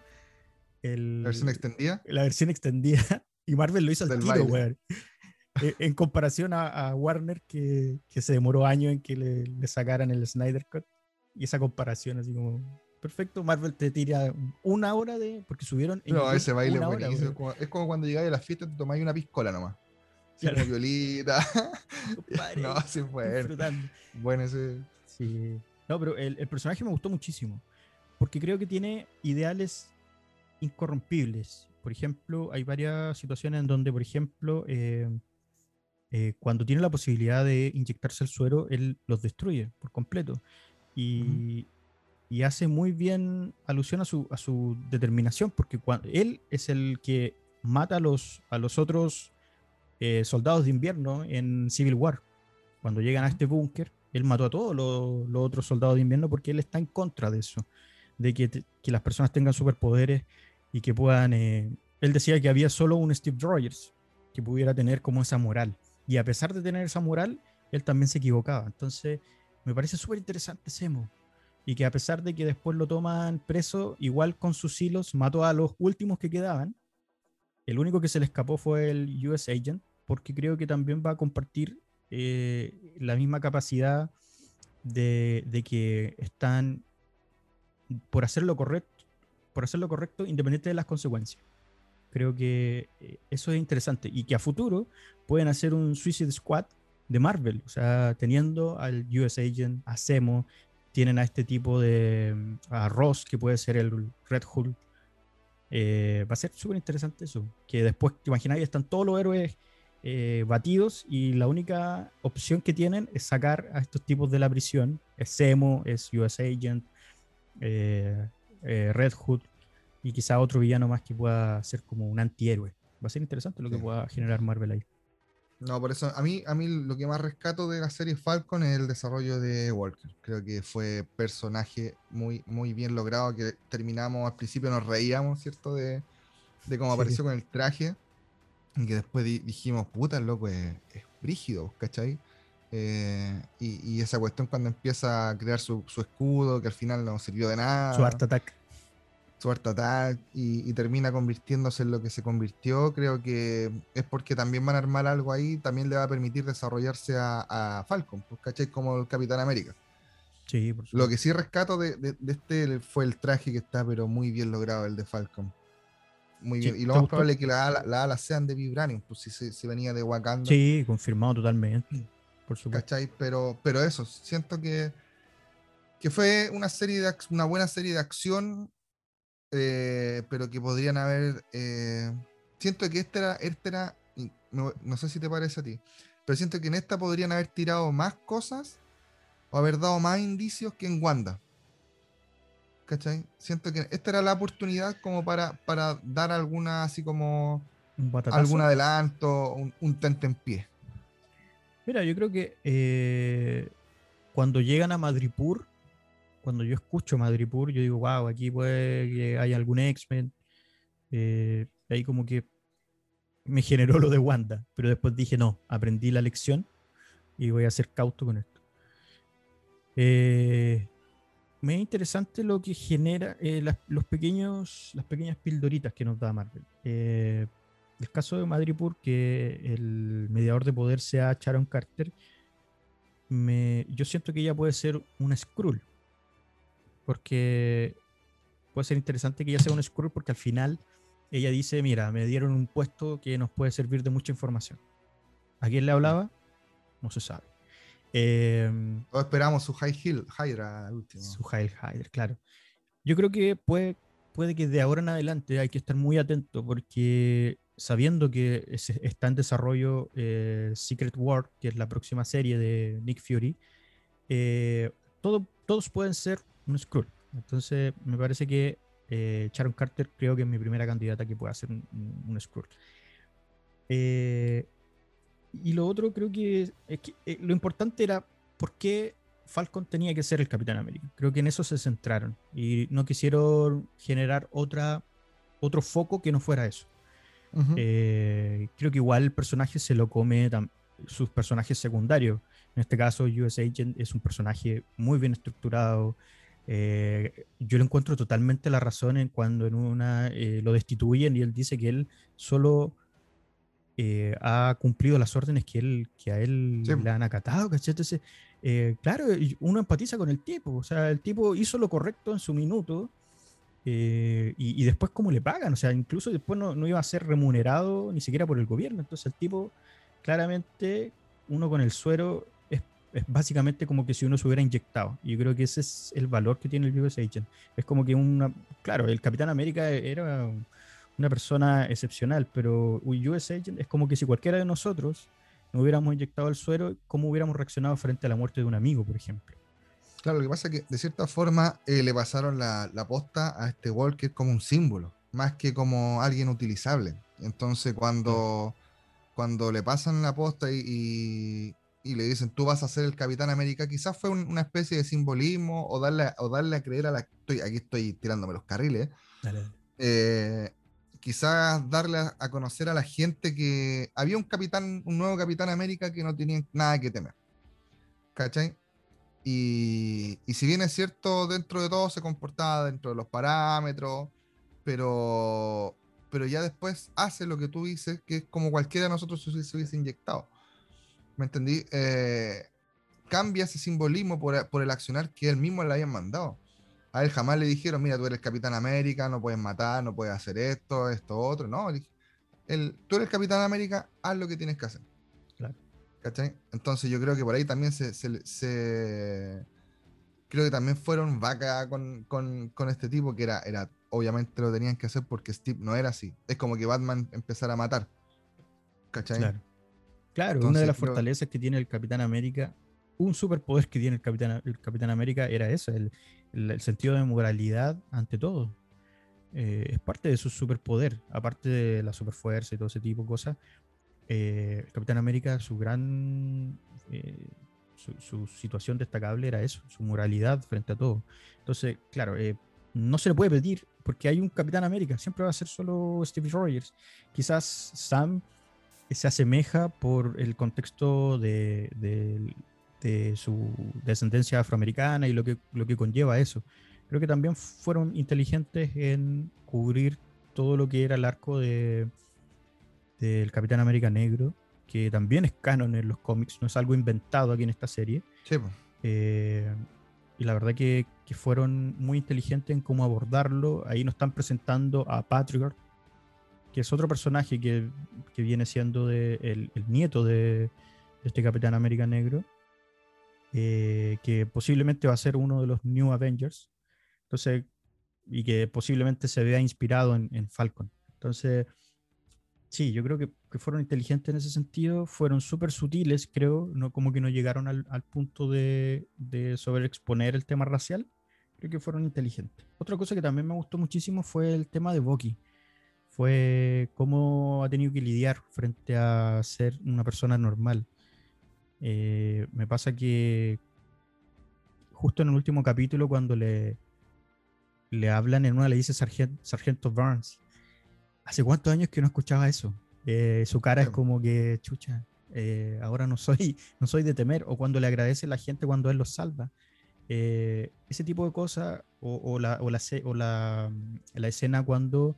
El, La versión extendida. la versión extendida. *laughs* Y Marvel lo hizo al tiro, weón. Eh, En comparación a, a Warner, que, que se demoró años en que le, le sacaran el Snyder Cut. Y esa comparación, así como, perfecto, Marvel te tira una hora de. Porque subieron. en No, ese baile es una hora, buenísimo. es como cuando llegáis a la fiesta y te tomáis una piscola nomás. Así Claro. como violita. *laughs* *laughs* No, sí, bueno. disfrutando. Bueno, ese. Sí. No, pero el, el personaje me gustó muchísimo. Porque creo que tiene ideales incorrompibles. Por ejemplo, hay varias situaciones en donde, por ejemplo, eh, eh, cuando tiene la posibilidad de inyectarse el suero, él los destruye por completo. Y, y hace muy bien alusión a su, a su determinación, porque cua- él es el que mata a los, a los otros eh, soldados de invierno en Civil War. Cuando llegan a este búnker, él mató a todos los, otros soldados de invierno porque él está en contra de eso, de que las personas tengan superpoderes y que puedan... eh, él decía que había solo un Steve Rogers que pudiera tener como esa moral. Y a pesar de tener esa moral, él también se equivocaba. Entonces, me parece súper interesante Semo. y que a pesar de que después lo toman preso, igual con sus hilos mató a los últimos que quedaban. El único que se le escapó fue el US Agent, porque creo que también va a compartir eh, la misma capacidad de, que están por hacer lo correcto, por hacer correcto independiente de las consecuencias. Creo que eh, eso es interesante y que a futuro pueden hacer un Suicide Squad de Marvel, o sea, teniendo al US Agent, a Zemo, tienen a este tipo de. a Ross, que puede ser el Red Hulk. Eh, va a ser súper interesante eso. Que después, imagináis, están todos los héroes eh, batidos y la única opción que tienen es sacar a estos tipos de la prisión. Es Semo, es US Agent, eh, Red Hood y quizá otro villano más que pueda ser como un antihéroe. Va a ser interesante lo que pueda generar Marvel ahí. No, por eso a mí, a mí lo que más rescato de la serie Falcon es el desarrollo de Walker. Creo que fue personaje muy, muy bien logrado, que terminamos al principio nos reíamos, ¿cierto? De, de cómo apareció con el traje. Y que después dijimos, puta, loco es, brígido, ¿cachai? Eh, y, esa cuestión cuando empieza a crear su, su, escudo, que al final no sirvió de nada. Su Art Attack su Attack y, termina convirtiéndose en lo que se convirtió, creo que es porque también van a armar algo ahí, también le va a permitir desarrollarse a, Falcon, pues, ¿cachai? Como el Capitán América. Sí, por Lo que sí rescato de, este fue el traje que está, pero muy bien logrado, el de Falcon. Muy bien. y lo más probable es que las alas sean de Vibranium, pues si se venía de Wakanda. Sí, confirmado totalmente. Por supuesto. ¿Cachai? Pero, pero eso, siento que, que fue una serie de una buena serie de acción eh, pero que podrían haber. Eh, siento que esta era, esta era no, sé si te parece a ti, pero siento que en esta podrían haber tirado más cosas o haber dado más indicios que en Wanda. ¿Cachai? Siento que esta era la oportunidad como para, para dar alguna, así como algún adelanto, un, un, tente en pie. Mira, yo creo que eh, cuando llegan a Madripur, cuando yo escucho Madripur, yo digo, wow, aquí puede que haya algún X-Men. Eh, ahí como que me generó lo de Wanda, pero después dije, no, aprendí la lección y voy a ser cauto con esto. Eh, me es interesante lo que genera eh, los pequeños, las pequeñas pildoritas que nos da Marvel. el caso de Madripur, que el mediador de poder sea Sharon Carter, me, yo siento que ella puede ser una Skrull porque puede ser interesante que ella sea un Skrull porque al final ella dice, mira, me dieron un puesto que nos puede servir de mucha información. ¿A quién le hablaba? No se sabe. Eh, esperamos su High Hill, Hydra último. Su High Hydra, claro. Yo creo que puede, puede que de ahora en adelante hay que estar muy atento porque sabiendo que está en desarrollo eh, Secret War, que es la próxima serie de Nick Fury, eh, todo, todos pueden ser un Skrull. Entonces, me parece que eh, Sharon Carter creo que es mi primera candidata que pueda ser un, un Skrull. Eh, y lo otro creo que, es que eh, lo importante era por qué Falcon tenía que ser el Capitán América. Creo que en eso se centraron y no quisieron generar otra, otro foco que no fuera eso. creo que igual el personaje se lo come sus personajes secundarios. En este caso, US Agent es un personaje muy bien estructurado, eh, yo le encuentro totalmente la razón en cuando en una eh, lo destituyen y él dice que él solo eh, ha cumplido las órdenes que él que a él le han acatado, Entonces, claro, uno empatiza con el tipo, o sea, el tipo hizo lo correcto en su minuto y, después cómo le pagan, o sea, incluso después no, no iba a ser remunerado ni siquiera por el gobierno, entonces el tipo claramente uno con el suero es básicamente como que si uno se hubiera inyectado. Y yo creo que ese es el valor que tiene el US Agent. Es como que una. Claro, el Capitán América era una persona excepcional, pero US Agent es como que si cualquiera de nosotros no hubiéramos inyectado el suero, ¿cómo hubiéramos reaccionado frente a la muerte de un amigo, por ejemplo? Claro, lo que pasa es que de cierta forma eh, le pasaron la, la posta a este Walker como un símbolo, más que como alguien utilizable. Entonces, cuando, cuando le pasan la posta y, y le dicen, tú vas a ser el Capitán América, quizás fue una especie de simbolismo o darle, o darle a creer a la... Estoy, aquí estoy tirándome los carriles. Eh, quizás darle a, conocer a la gente que había un capitán, un nuevo Capitán América que no tenía nada que temer. ¿Cachai? Y, y si bien es cierto, dentro de todo se comportaba dentro de los parámetros, pero, pero ya después hace lo que tú dices, que es como cualquiera de nosotros se hubiese inyectado. ¿Me entendí? Eh, cambia ese simbolismo por, por, el accionar que él mismo le habían mandado. A él jamás le dijeron, mira, tú eres Capitán América, no puedes matar, no puedes hacer esto, esto, otro. No, él, tú eres Capitán América, haz lo que tienes que hacer. Claro. ¿Cachai? Entonces yo creo que por ahí también se, se, creo que también fueron vaca con, con, con, este tipo que era, era, obviamente lo tenían que hacer porque Steve no era así. Es como que Batman empezara a matar. ¿Cachai? Claro. Claro, una de las fortalezas que tiene el Capitán América, un superpoder que tiene el Capitán, el Capitán América era eso, el, el, sentido de moralidad ante todo. Eh, es parte de su superpoder, aparte de la superfuerza y todo ese tipo de cosas. Eh, Capitán América, su gran eh, su, situación destacable era eso, su moralidad frente a todo. Entonces, claro, no se le puede pedir porque hay un Capitán América, siempre va a ser solo Steve Rogers. Quizás Sam se asemeja por el contexto de, de, de, su descendencia afroamericana y lo que, lo que conlleva eso. Creo que también fueron inteligentes en cubrir todo lo que era el arco de del Capitán América Negro, que también es canon en los cómics, no es algo inventado aquí en esta serie. Sí, eh, y la verdad que, que, fueron muy inteligentes en cómo abordarlo. Ahí nos están presentando a Patriot, que es otro personaje que, que viene siendo de, el, el, nieto de, este Capitán América Negro, eh, que posiblemente va a ser uno de los New Avengers. Entonces, y que posiblemente se vea inspirado en, en Falcon. Entonces, sí, yo creo que, que, fueron inteligentes en ese sentido, fueron súper sutiles, creo, no, como que no llegaron al, al punto de, de sobreexponer el tema racial, creo que fueron inteligentes. Otra cosa que también me gustó muchísimo fue el tema de Bucky fue cómo ha tenido que lidiar frente a ser una persona normal. Eh, me pasa que justo en el último capítulo, cuando le, le hablan en una, le dice Sargento Burns. ¿Hace cuántos años que no escuchaba eso? Eh, su cara es como que, chucha, eh, ahora no soy, *laughs* no soy de temer. O cuando le agradece a la gente cuando él los salva. ese tipo de cosas, o, o, la, o, la, o la, la, escena cuando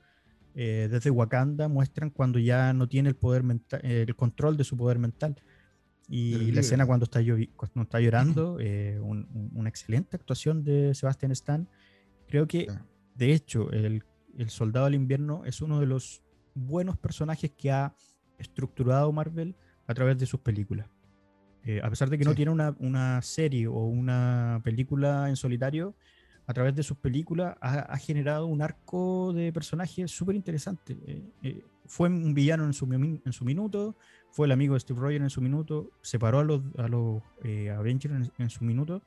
desde Wakanda muestran cuando ya no tiene el poder mental, el control de su poder mental. Y la escena cuando está, cuando está llorando, eh, un, un, una excelente actuación de Sebastian Stan. Creo que, de hecho, el, el, Soldado del Invierno es uno de los buenos personajes que ha estructurado Marvel a través de sus películas. Eh, a pesar de que sí. no tiene una, una, serie o una película en solitario, a través de sus películas, ha, ha generado un arco de personajes súper interesante. Eh, eh, fue un villano en su, en su, minuto, fue el amigo de Steve Rogers en su minuto, separó a los, a los eh, Avengers en, en, su minuto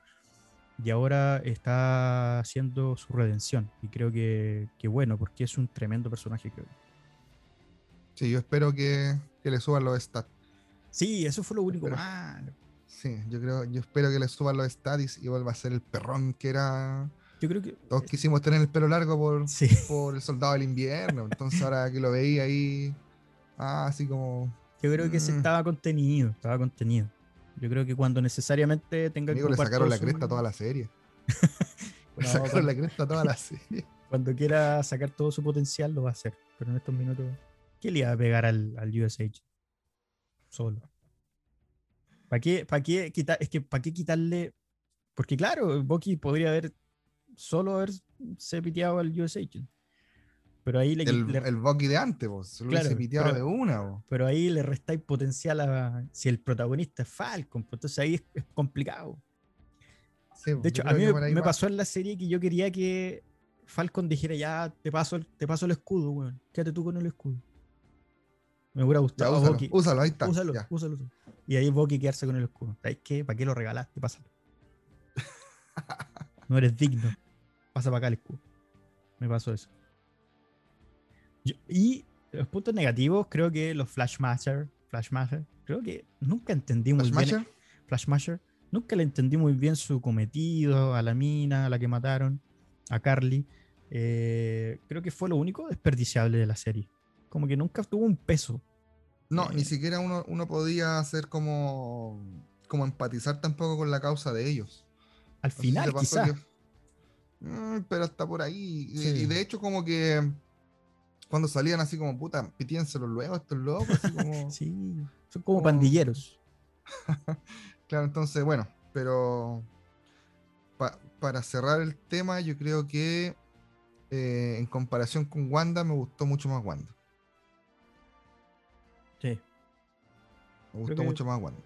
y ahora está haciendo su redención. Y creo que, que bueno, porque es un tremendo personaje, creo. Sí, yo espero que, que le suban los stats. Sí, eso fue lo único malo. Sí, yo creo, yo espero que le suban los stats y vuelva a ser el perrón que era yo creo que. Todos quisimos tener el pelo largo por, sí. por el soldado del invierno. Entonces, ahora que lo veía ahí. Ah, así como. Yo creo que ese estaba contenido. Estaba contenido. Yo creo que cuando necesariamente tenga Amigo, que. le sacaron la cresta a toda la serie. *laughs* le no, sacaron cuando, la cresta a toda la serie. *laughs* Cuando quiera sacar todo su potencial, lo va a hacer. Pero en estos minutos. ¿Qué le iba a pegar al, al USH? Solo. ¿Para qué, para qué quitar, es que para qué quitarle? Porque claro, Bucky podría haber solo haberse piteado al US Agent. Pero ahí le, el, le, el Bucky de antes, vos, se lo claro, hubiese piteado pero, de una. Vos. Pero ahí le restáis potencial a si el protagonista es Falcon, pues entonces ahí es, es complicado. Sí, de hecho, a mí me, me pasó en la serie que yo quería que Falcon dijera ya te paso, te paso el escudo, weón. Quédate tú con el escudo. Me hubiera gustado. Ya, úsalo, Bucky. úsalo, ahí está. Úsalo, úsalo, úsalo, Y ahí Bucky quedarse con el escudo. ¿Sabes qué? ¿Para qué lo regalaste? Pásalo. *laughs* no eres digno. Pasa para acá el escudo. Me pasó eso. Yo, y los puntos negativos, creo que los Flashmaster, Flashmaster, creo que nunca entendí muy ¿Flashmasher? bien. Flashmaster, nunca le entendí muy bien su cometido a la mina, a la que mataron, a Carly. Eh, creo que fue lo único desperdiciable de la serie. Como que nunca tuvo un peso. No, eh, ni siquiera uno, uno podía hacer como, como empatizar tampoco con la causa de ellos. Al final, quizás. Mm, pero está por ahí. Y de hecho, como que cuando salían así como, puta, pitíenselo luego estos locos. Así como, *laughs* sí, son como, pandilleros. *laughs* claro, entonces, bueno, pero para cerrar el tema, yo creo que eh, en comparación con Wanda, me gustó mucho más Wanda. Sí. Me gustó mucho más Wanda.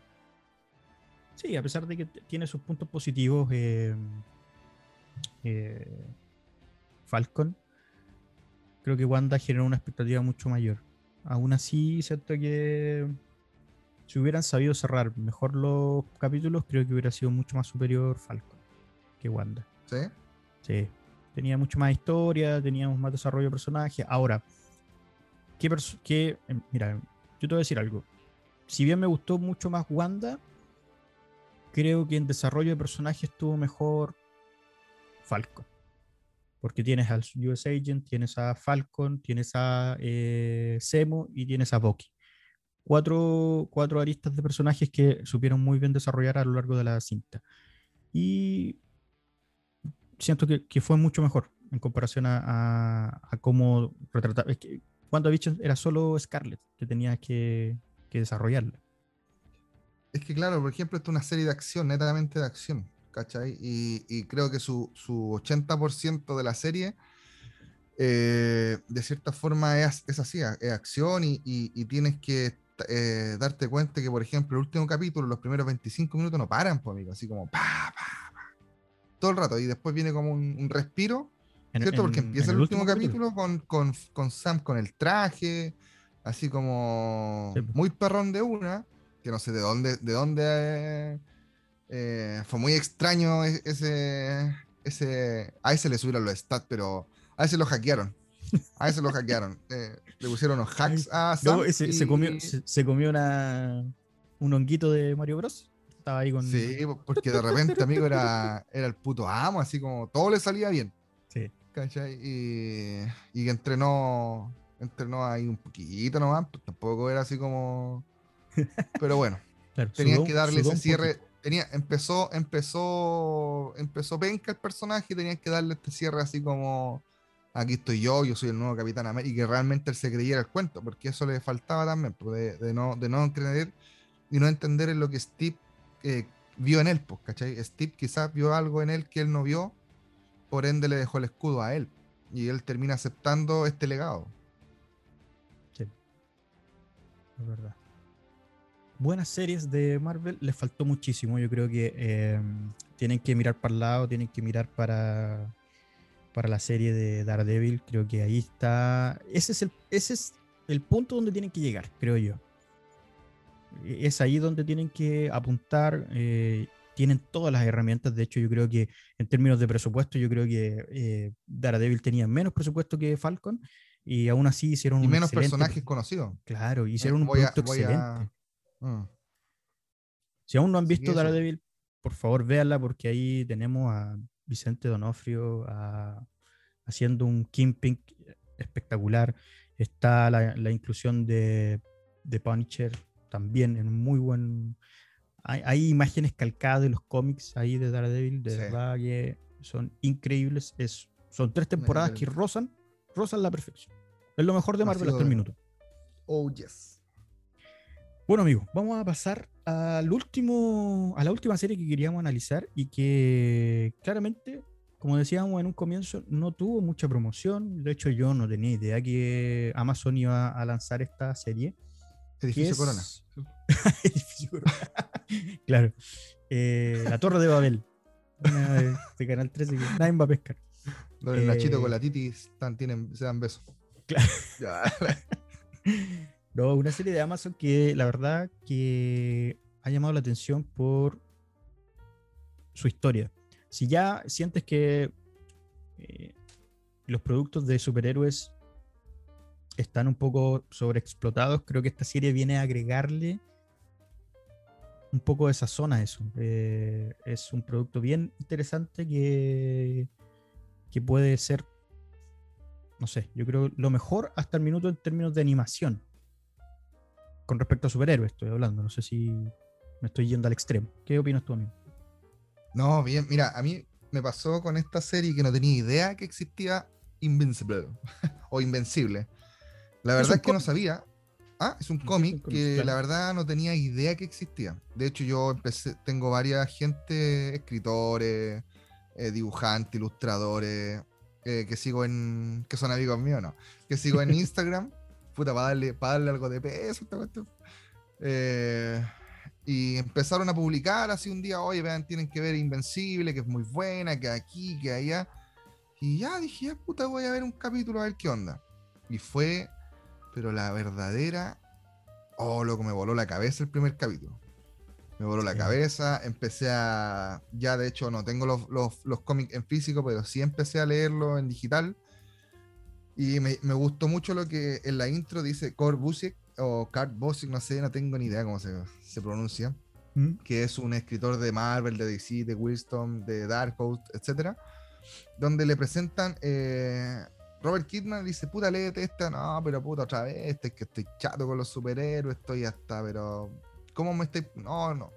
Sí, a pesar de que tiene sus puntos positivos, eh, eh, Falcon, creo que Wanda generó una expectativa mucho mayor. Aún así, siento que si hubieran sabido cerrar mejor los capítulos, creo que hubiera sido mucho más superior Falcon que Wanda. ¿Sí? Sí. Tenía mucho más historia, teníamos más desarrollo de personaje. Ahora, ¿qué, qué em, mira, yo te voy a decir algo. Si bien me gustó mucho más Wanda, creo que en desarrollo de personaje estuvo mejor Falcon. Porque tienes al US Agent, tienes a Falcon, tienes a eh, Semo y tienes a Bucky. Cuatro, cuatro aristas de personajes que supieron muy bien desarrollar a lo largo de la cinta. Y siento que, fue mucho mejor en comparación a, cómo retratar. Es que cuando dicho era solo Scarlett que tenía que, que desarrollarla. Es que claro, por ejemplo, esto es una serie de acción, netamente de acción, ¿cachai? Y, creo que su, su 80% de la serie, eh, de cierta forma, es, es así, es acción y, tienes que eh, darte cuenta que, por ejemplo, el último capítulo, los primeros 25 minutos no paran, pues, amigo, así como pa, pa, pa, todo el rato, y después viene como un, respiro, ¿cierto? Porque empieza el, último, capítulo, con, con, con, Sam con el traje, así como muy perrón de una que no sé de dónde, de dónde eh, fue muy extraño e-, ese, ese, a ese le subieron los stats, pero a ese lo hackearon. A ese lo hackearon. *laughs* Eh, le pusieron los hacks a Sam se, comió, se, comió una, un honguito de Mario Bros. Estaba ahí con. Sí, porque de repente, amigo, era, *laughs* era el puto amo, así como todo le salía bien. Sí. ¿Cachai? Y, y entrenó, entrenó ahí un poquito nomás, pues tampoco era así como *laughs* pero bueno, tenían que darle ese cierre. Tenía, empezó, empezó, empezó penca el personaje y tenían que darle este cierre así como aquí estoy yo, yo soy el nuevo Capitán América, y que realmente él se creyera el cuento, porque eso le faltaba también, pues, de, no, de no creer y no entender en lo que Steve eh, vio en él, pues, ¿cachai? Steve quizás vio algo en él que él no vio, por ende le dejó el escudo a él, y él termina aceptando este legado. Sí, es verdad buenas series de Marvel les faltó muchísimo. Yo creo que eh, tienen que mirar para el lado, tienen que mirar para, para la serie de Daredevil. Creo que ahí está. Ese es el, ese es el punto donde tienen que llegar, creo yo. Es ahí donde tienen que apuntar. Eh, tienen todas las herramientas. De hecho, yo creo que en términos de presupuesto, yo creo que eh, Daredevil tenía menos presupuesto que Falcon. Y aún así hicieron y menos personajes conocidos. Claro, hicieron un producto excelente. Mm. Si aún no han visto Daredevil, por favor véanla porque ahí tenemos a Vicente Donofrio haciendo un Kingpin espectacular. Está la, inclusión de, de, Punisher también en muy buen... Hay, imágenes calcadas de los cómics ahí de Daredevil, de verdad que son increíbles. Es, son tres temporadas que rozan, rozan la perfección. Es lo mejor de Marvel hasta el minuto. Oh, yes. Bueno, amigos, vamos a pasar al último, a la última serie que queríamos analizar y que claramente, como decíamos en un comienzo, no tuvo mucha promoción. De hecho, yo no tenía idea que Amazon iba a lanzar esta serie. Edificio Corona. *laughs* Edificio Corona. *laughs* claro. Eh, la Torre de Babel. de, Canal 13 que nadie va a pescar. Donde Nachito con la Titi están, tienen, se dan besos. Claro. *laughs* No, una serie de Amazon que la verdad que ha llamado la atención por su historia. Si ya sientes que eh, los productos de superhéroes están un poco sobreexplotados, creo que esta serie viene a agregarle un poco de esa zona eso. Eh, es un producto bien interesante que, que puede ser, no sé, yo creo lo mejor hasta el minuto en términos de animación con respecto a superhéroes estoy hablando, no sé si me estoy yendo al extremo. ¿Qué opinas tú, amigo? No, bien, mira, a mí me pasó con esta serie que no tenía idea que existía Invincible *laughs* o Invencible. La verdad es, que no sabía. Ah, es un cómic que la verdad no tenía idea que existía. De hecho, yo empecé, tengo varias gente, escritores, eh, dibujantes, ilustradores, eh, que sigo en. que son amigos míos, no. Que sigo en *laughs* Instagram. Puta, para darle, para darle algo de peso esta cuestión. Eh, y empezaron a publicar así un día, oye, vean, tienen que ver Invencible, que es muy buena, que aquí, que allá. Y ya dije, ya puta, voy a ver un capítulo a ver qué onda. Y fue, pero la verdadera, oh, loco, me voló la cabeza el primer capítulo. Me voló la cabeza, empecé a, ya de hecho no tengo los, los, cómics en físico, pero sí empecé a leerlo en digital. Y me, me gustó mucho lo que en la intro dice Core Busiek, o Kurt Busiek, no sé, no tengo ni idea cómo se, se pronuncia, ¿Mm? que es un escritor de Marvel, de DC, de Wisdom, de Darkhold, etcétera, donde le presentan eh, Robert Kidman dice, puta, léete esta, no, pero puta, otra vez, este es que estoy chato con los superhéroes, estoy hasta, pero, ¿cómo me estoy? No, no.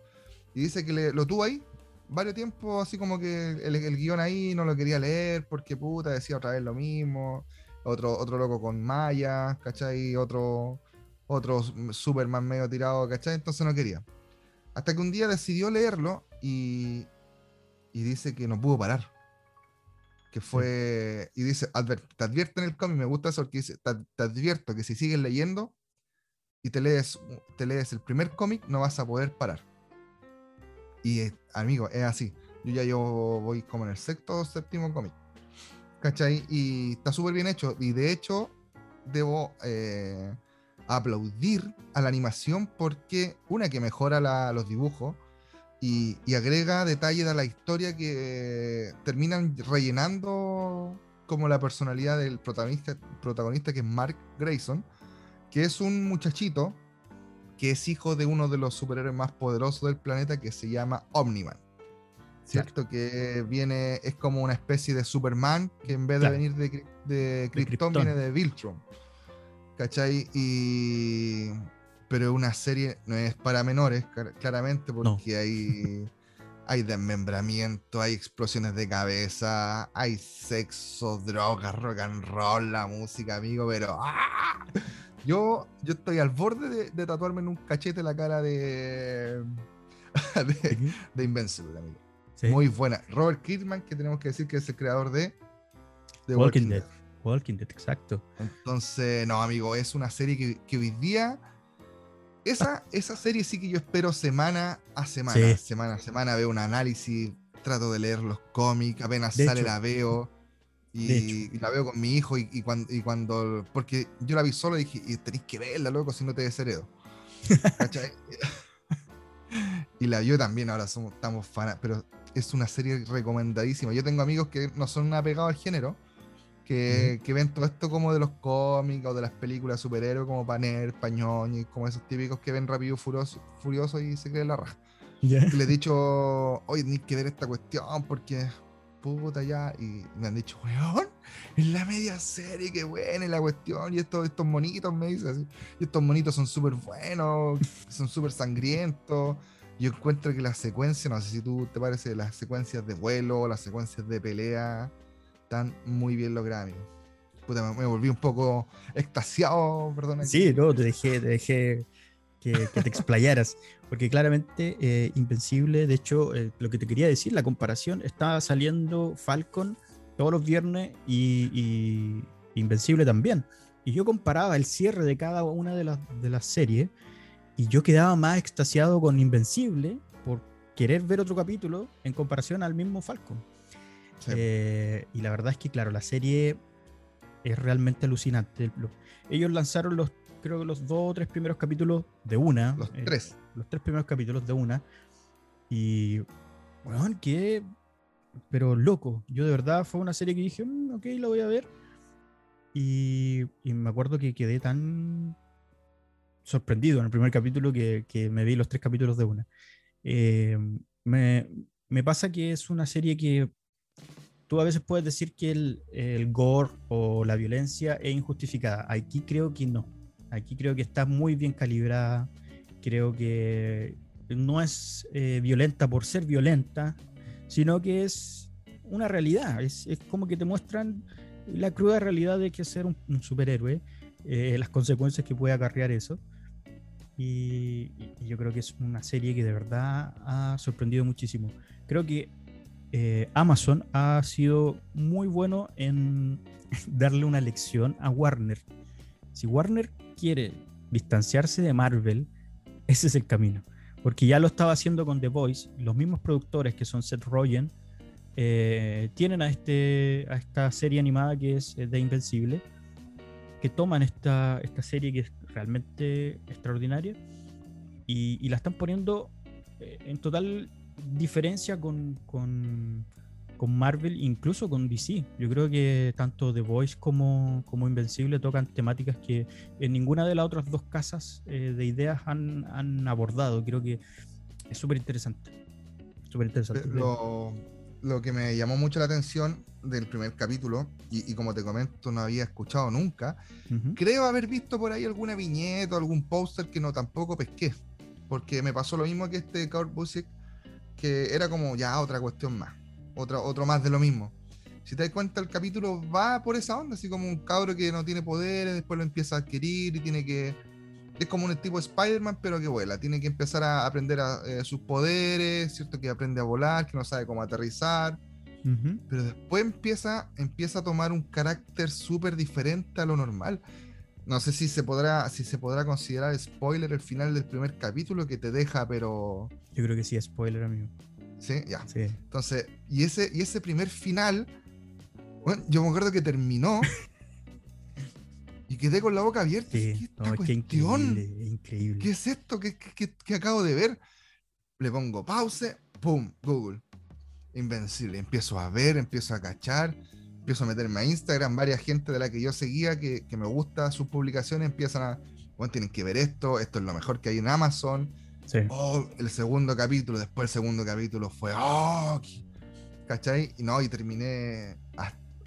Y dice que lo tuvo ahí varios tiempos, así como que el, el, guion ahí no lo quería leer porque, puta, decía otra vez lo mismo. Otro, otro loco con Maya, ¿cachai? Otro, otro Superman medio tirado, ¿cachai? Entonces no quería. Hasta que un día decidió leerlo y, y dice que no pudo parar. Que fue. Y dice: Te advierto en el cómic, me gusta eso porque dice: te, advierto que si sigues leyendo y te lees, te lees el primer cómic, no vas a poder parar. Y amigo, es así. Yo ya yo voy como en el sexto o séptimo cómic. ¿Cachai? Y está súper bien hecho. Y de hecho, debo eh, aplaudir a la animación porque, una, que mejora los dibujos y, agrega detalles a la historia que terminan rellenando como la personalidad del protagonista, protagonista que es Mark Grayson, que es un muchachito que es hijo de uno de los superhéroes más poderosos del planeta que se llama Omniman. ¿Cierto? Que viene, es como una especie de Superman que en vez de venir de, de Krypton viene de Viltron. ¿Cachai? Y. Pero una serie no es para menores, claramente, porque hay. Hay desmembramiento, hay explosiones de cabeza, hay sexo, drogas, rock and roll, la música, amigo, pero. ¡ah! Yo, yo estoy al borde de, tatuarme en un cachete la cara de. *laughs* de, Invincible, amigo. Muy buena. Robert Kidman, que tenemos que decir que es el creador de. The Walking, Dead. Walking Dead, exacto. Entonces, no, amigo, es una serie que, que hoy día. Esa, esa serie sí que yo espero semana a semana. Semana a semana veo un análisis, trato de leer los cómics, apenas sale la veo. Y, la veo con mi hijo y, cuando, y, cuando, Porque yo la vi solo y dije, y tenéis que verla, loco, si no te desheredo. *laughs* *laughs* Y la vio también, ahora somos, estamos fanas, pero es una serie recomendadísima. Yo tengo amigos que no son apegados al género, que, que, ven todo esto como de los cómics o de las películas superhéroes, como Paner, Pañón, y como esos típicos que ven Rápido Furioso, Furioso y se creen la raja. le he dicho, oye, tenéis que ver esta cuestión porque puta ya. Y me han dicho, weón, es la media serie, qué buena es la cuestión. Y estos, estos monitos, me dicen así. Y estos monitos son súper buenos, son súper sangrientos. Yo encuentro que las secuencias, no sé si tú te parece, las secuencias de vuelo, las secuencias de pelea están muy bien logradas, Puta, me, volví un poco extasiado, perdón. Sí, no, te dejé, te dejé que, te explayaras, porque claramente eh, Invencible, de hecho, eh, lo que te quería decir, la comparación, está saliendo Falcon todos los viernes y, Invencible también. Y yo comparaba el cierre de cada una de las, de las series y yo quedaba más extasiado con Invencible por querer ver otro capítulo en comparación al mismo Falcon. Eh, y la verdad es que, claro, la serie es realmente alucinante. Ellos lanzaron los, creo que los dos o tres primeros capítulos de una. Los eh, tres. Los tres primeros capítulos de una. Y, bueno, que, pero loco. Yo de verdad fue una serie que dije, mm, ok, la voy a ver. Y, me acuerdo que quedé tan sorprendido en el primer capítulo que, que me vi los tres capítulos de una. Eh, me, me, pasa que es una serie que tú a veces puedes decir que el, el, gore o la violencia es injustificada. Aquí creo que no. Aquí creo que está muy bien calibrada. Creo que no es eh, violenta por ser violenta, sino que es una realidad. Es, es como que te muestran la cruda realidad de que ser un, un superhéroe, eh, las consecuencias que puede acarrear eso. Y, yo creo que es una serie que de verdad ha sorprendido muchísimo. Creo que eh, Amazon ha sido muy bueno en *laughs* darle una lección a Warner. Si Warner quiere distanciarse de Marvel, *laughs* ese es el camino. Porque ya lo estaba haciendo con The Voice. Los mismos productores que son Seth Rogen eh, tienen a, este, a esta serie animada que es eh, The Invencible, que toman esta, esta serie que es realmente extraordinaria y, y la están poniendo eh, en total diferencia con, con, con Marvel, incluso con DC. Yo creo que tanto The Voice como, como Invencible tocan temáticas que en ninguna de las otras dos casas eh, de ideas han, han, abordado. Creo que es súper interesante. Súper interesante. Lo, lo, que me llamó mucho la atención del primer capítulo, y, y como te comento, no había escuchado nunca, uh -huh. creo haber visto por ahí alguna viñeta o algún póster que no tampoco pesqué. Porque me pasó lo mismo que este Kurt Busiek, que era como ya otra cuestión más otro, otro más de lo mismo. Si te das cuenta, el capítulo va por esa onda, así como un cabro que no tiene poderes, después lo empieza a adquirir y tiene que. Es como un tipo Spider-Man, pero que vuela. Tiene que empezar a aprender a, eh, sus poderes, ¿cierto? Que aprende a volar, que no sabe cómo aterrizar. Uh -huh. Pero después empieza, empieza a tomar un carácter súper diferente a lo normal. No sé si se podrá, si se podrá considerar spoiler el final del primer capítulo que te deja, pero. Yo creo que sí, spoiler, amigo. ¿Sí? Ya. Sí. Entonces, y ese, y ese primer final, bueno, yo me acuerdo que terminó y quedé con la boca abierta. Sí, ¿Qué, no, es que increíble, increíble. ¿Qué es esto que, que, que, acabo de ver? Le pongo pause, pum, Google. Invencible. Empiezo a ver, empiezo a cachar, empiezo a meterme a Instagram. Varias gente de la que yo seguía, que, que me gusta sus publicaciones, empiezan a, bueno, tienen que ver esto, esto es lo mejor que hay en Amazon Sí. Oh, el segundo capítulo, después el segundo capítulo fue, oh, ¿cachai? Y no, y terminé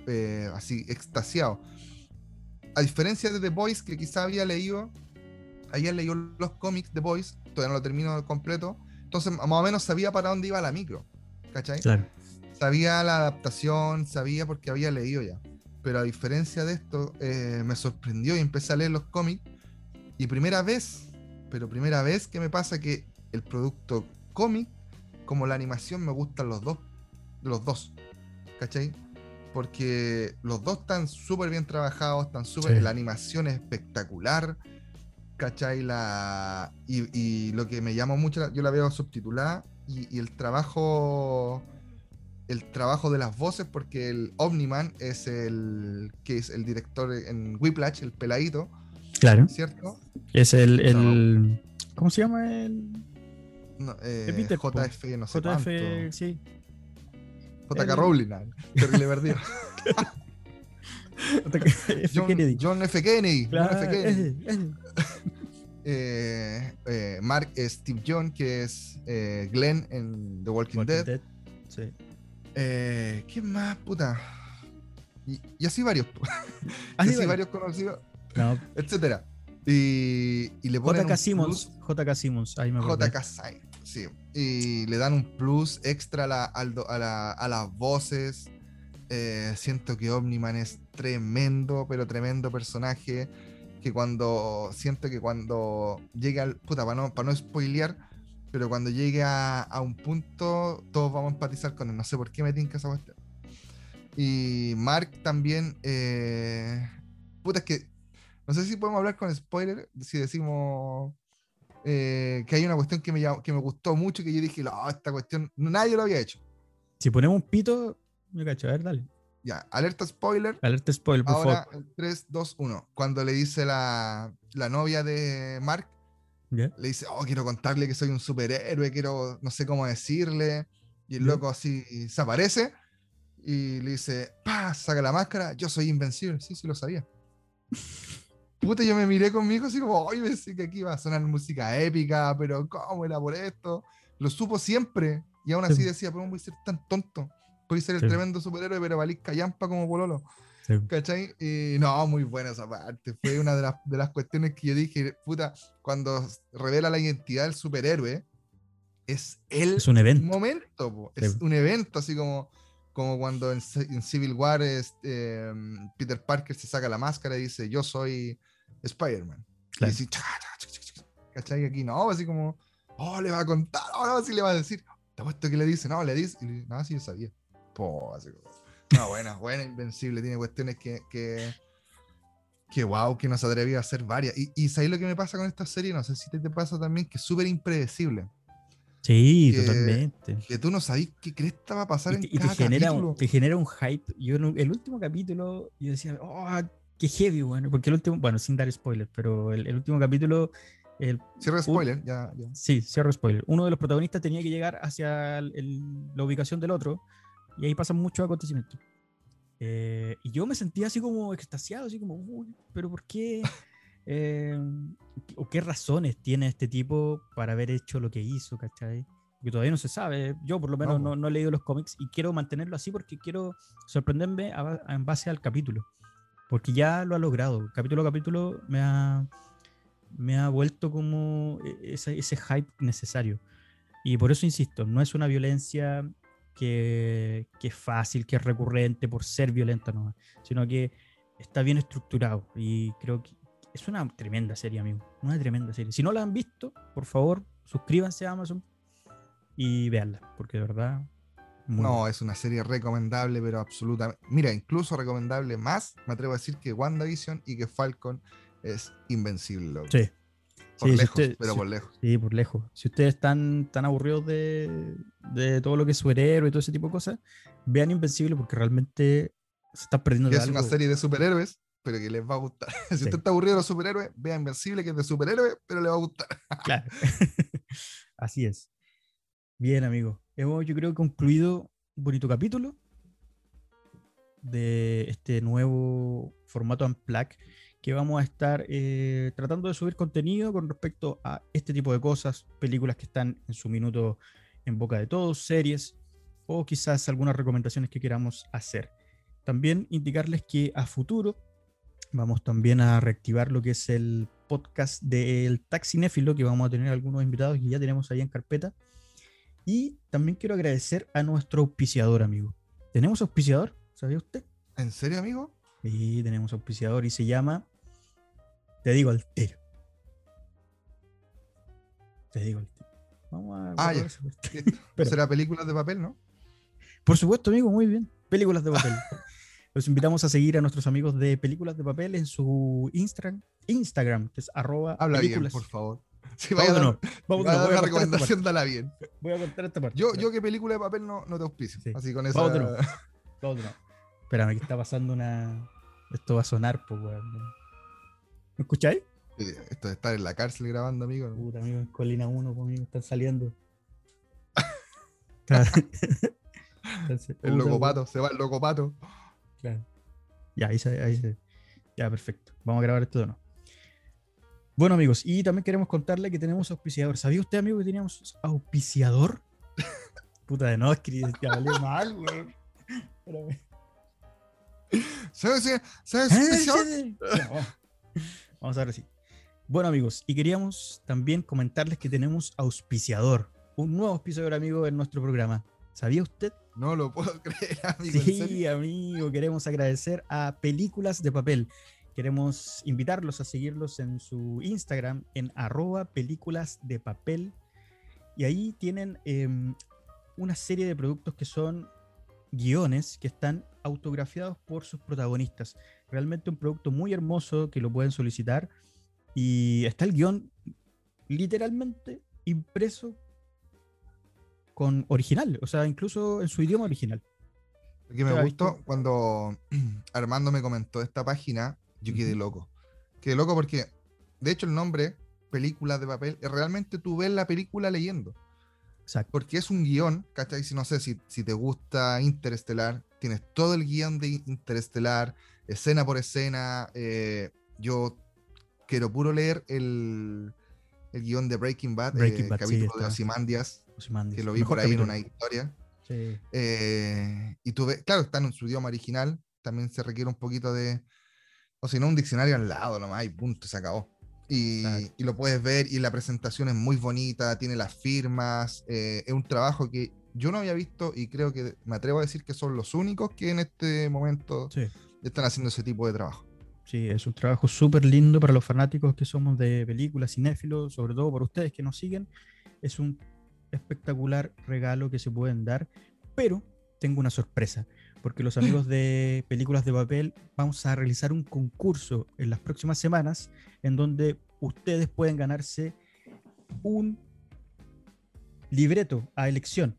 eh, así, extasiado. A diferencia de The Boys, que quizá había leído, había leído los cómics The Boys, todavía no lo termino completo, entonces más o menos sabía para dónde iba la micro, ¿cachai? Claro. Sabía la adaptación, sabía porque había leído ya. Pero a diferencia de esto, eh, me sorprendió y empecé a leer los cómics. Y primera vez pero primera vez que me pasa que el producto cómic como la animación me gustan los dos, los dos, ¿cachai? Porque los dos están súper bien trabajados, están súper, sí. la animación es espectacular, ¿cachai? La, y, y, lo que me llama mucho, yo la veo subtitulada y, y, el trabajo, el trabajo de las voces, porque el Omniman es el que es el director en Whiplash, el peladito, Claro. ¿Cierto? Es el. el no. ¿Cómo se llama el.? No, eh, JF, no sé JF, cuánto. sí. JK el... Rowling, terrible perdido. *laughs* *laughs* John. John F. Kennedy. Claro, John F. Kennedy. Ese, ese. Eh, eh, Mark Steve John, que es eh, Glenn en The Walking, Walking Dead. Dead. Sí. Eh, ¿Quién más, puta? Y, y así varios. *laughs* Así, y así varios conocidos no. *laughs* etcétera. Y, y, le ponen JK Simmons, JK Simmons, ahí me acuerdo. JK Simmons, sí. Y le dan un plus extra a, la, a, la, a las voces. Eh, siento que Omniman es tremendo, pero tremendo personaje. Que cuando. Siento que cuando llega al. Puta, para no, para no spoilear. Pero cuando llegue a, a, un punto, todos vamos a empatizar con él. No sé por qué me tinca esa cuestión. Y Mark también. Eh, puta, es que no sé si podemos hablar con spoiler, si decimos eh, que hay una cuestión que me, que me gustó mucho, que yo dije, no, esta cuestión nadie lo había hecho. Si ponemos un pito, me cacho, a ver, dale. Ya, alerta spoiler. Alerta spoiler, por Ahora, favor. 3, 2, 1. Cuando le dice la, la novia de Mark, le dice, oh, quiero contarle que soy un superhéroe, quiero, no sé cómo decirle. Y el loco así se aparece y le dice, pa, saca la máscara, yo soy invencible. Sí, sí lo sabía. *laughs* puta, yo me miré conmigo así como, oye, pensé que aquí iba a sonar música épica, pero ¿cómo era por esto? Lo supo siempre. Y aún así sí. decía, ¿cómo voy a ser tan tonto? A ser el sí. tremendo superhéroe, pero valís callampa como Pololo. Sí. ¿Cachai? Y no, muy buena esa parte. Fue una de las, de las cuestiones que yo dije, puta, cuando revela la identidad del superhéroe, es el Es un evento. momento, po. es Sí. un evento así como, como cuando en, en Civil War es, eh, Peter Parker se saca la máscara y dice yo soy Spider-Man. Claro. Y chaca. ¿cachai? Aquí no, así como, oh, le va a contar, oh, no, sí le va a decir. Te apuesto que le dice, no, le dice, y le, no, sí, yo sabía. Po, así como, no, buena, buena, invencible, tiene cuestiones que, que, que wow, que no se atrevía a hacer varias. Y, y ¿sabes lo que me pasa con esta serie? No sé si te, te pasa también, que es súper impredecible. Sí, que- totalmente. Que tú no sabes qué cresta va a pasar Y en te, y te cada genera, capítulo. un, te genera un hype. Yo en el último capítulo, yo decía, oh, qué heavy, bueno, porque el último, bueno, sin dar spoilers, pero el, el último capítulo, el, Cierra spoiler, ya, ya. sí, cierro spoiler. Uno de los protagonistas tenía que llegar hacia el- el- la ubicación del otro, y ahí pasan muchos acontecimientos. Eh, y yo me sentía así como extasiado, así como, uy, pero ¿por qué? *laughs* Eh, ¿O qué razones tiene este tipo para haber hecho lo que hizo, cachai? Que todavía no se sabe. Yo, por lo menos, No, no, he leído los cómics y quiero mantenerlo así porque quiero sorprenderme a ba- en base al capítulo. Porque ya lo ha logrado. Capítulo a capítulo me ha, me ha vuelto como e- ese, ese hype necesario. Y por eso insisto, no es una violencia que, que es fácil, que es recurrente por ser violenta, no, sino que está bien estructurado. Y creo que es una tremenda serie, amigo. Una tremenda serie. Si no la han visto, por favor, suscríbanse a Amazon y véanla, porque de verdad. muy No, buena. es una serie recomendable, pero absolutamente. Mira, incluso recomendable más, me atrevo a decir que WandaVision y que Falcon es invencible. loco. Sí. Por Sí, si lejos, usted- pero si- por lejos. Sí, por lejos. Si ustedes están tan aburridos de, de todo lo que es superhéroe y todo ese tipo de cosas, vean Invencible porque realmente se están perdiendo Que de es una algo. serie de superhéroes, pero que les va a gustar. *laughs* si Sí. usted está aburrido de los superhéroes, vea Invencible, que es de superhéroes, pero le va a gustar. *laughs* Claro. *laughs* Así es. Bien, amigo. Hemos, yo creo, concluido un bonito capítulo de este nuevo formato Unplug que vamos a estar eh, tratando de subir contenido con respecto a este tipo de cosas, películas que están en su minuto en boca de todos, series o quizás algunas recomendaciones que queramos hacer. También indicarles que a futuro vamos también a reactivar lo que es el podcast del Taxinéfilo, que vamos a tener algunos invitados que ya tenemos ahí en carpeta. Y también quiero agradecer a nuestro auspiciador, amigo. ¿Tenemos auspiciador? ¿Sabía usted? ¿En serio, amigo? Sí, tenemos auspiciador y se llama. Te digo al tiro. Te digo al tiro. Vamos a. Ah, ya. esa. *laughs* *laughs* Pero- Será películas de papel, ¿no? Por supuesto, amigo, muy bien. Películas de papel. *laughs* Los invitamos a seguir a nuestros amigos de Películas de Papel en su Instagram, Instagram que es arroba Habla películas. bien, por favor. Si Vamos a dar. Vamos a dar Voy una a recomendación, dala bien. Voy a contar esta parte. Yo, yo que película de papel no, no te auspicio. Sí. Así con esa. Vamos. Vamos de nuevo. Espérame, que está pasando una. Esto va a sonar, pues, weón. ¿Me escucháis? Eh, Esto de estar en la cárcel grabando, amigo. Puta, amigo, en Colina 1, pues, amigo, están saliendo. Claro. *laughs* Entonces, El locopato, se va el locopato. Claro. Ya, ahí se, ahí se- Ya, perfecto. Vamos a grabar esto de nuevo. Bueno, amigos, y también queremos contarle que tenemos auspiciador. ¿Sabía usted, amigo, que teníamos auspiciador? *laughs* Puta de no, es que ya valió mal, weón. Espérame. ¿Sabes? ¿Sabes? Vamos. A ver si. Bueno, amigos, y queríamos también comentarles que tenemos auspiciador, un nuevo auspiciador, amigo, en nuestro programa. ¿Sabía usted? No lo puedo *laughs* creer, amigo. Sí, amigo, queremos agradecer a Películas de Papel. Queremos invitarlos a seguirlos en su Instagram en arroba películas de papel. Y ahí tienen em, una serie de productos que son guiones que están autografiados por sus protagonistas. Realmente un producto muy hermoso que lo pueden solicitar. Y está el guion literalmente impreso con original, o sea, incluso en su idioma original. Lo que me Claro, gustó cuando *clears throat* Armando me comentó esta página, yo quedé loco. Quedé loco porque, de hecho, el nombre, películas de papel, realmente tú ves la película leyendo. Exacto. Porque es un guion, ¿cachai? Si no sé si, si te gusta Interestelar, tienes todo el guion de Interestelar, escena por escena. eh, yo quiero puro leer el, el guion de Breaking Bad, Breaking eh, Bad, sí, capítulo de está. Ozymandias, Ozymandias, que lo vi mejor por ahí en una historia. Sí. Eh, y tú ves, claro, están en su idioma original, también se requiere un poquito de, o si no, un diccionario al lado nomás, y punto, se acabó. Y, y, lo puedes ver y la presentación es muy bonita, tiene las firmas, eh, es un trabajo que yo no había visto y creo que me atrevo a decir que son los únicos que en este momento están haciendo ese tipo de trabajo. Sí, es un trabajo súper lindo para los fanáticos que somos de películas, cinéfilos, sobre todo para ustedes que nos siguen. Es un espectacular regalo que se pueden dar, pero tengo una sorpresa, porque los amigos de *laughs* Películas de Papel vamos a realizar un concurso en las próximas semanas en donde ustedes pueden ganarse un libreto a elección.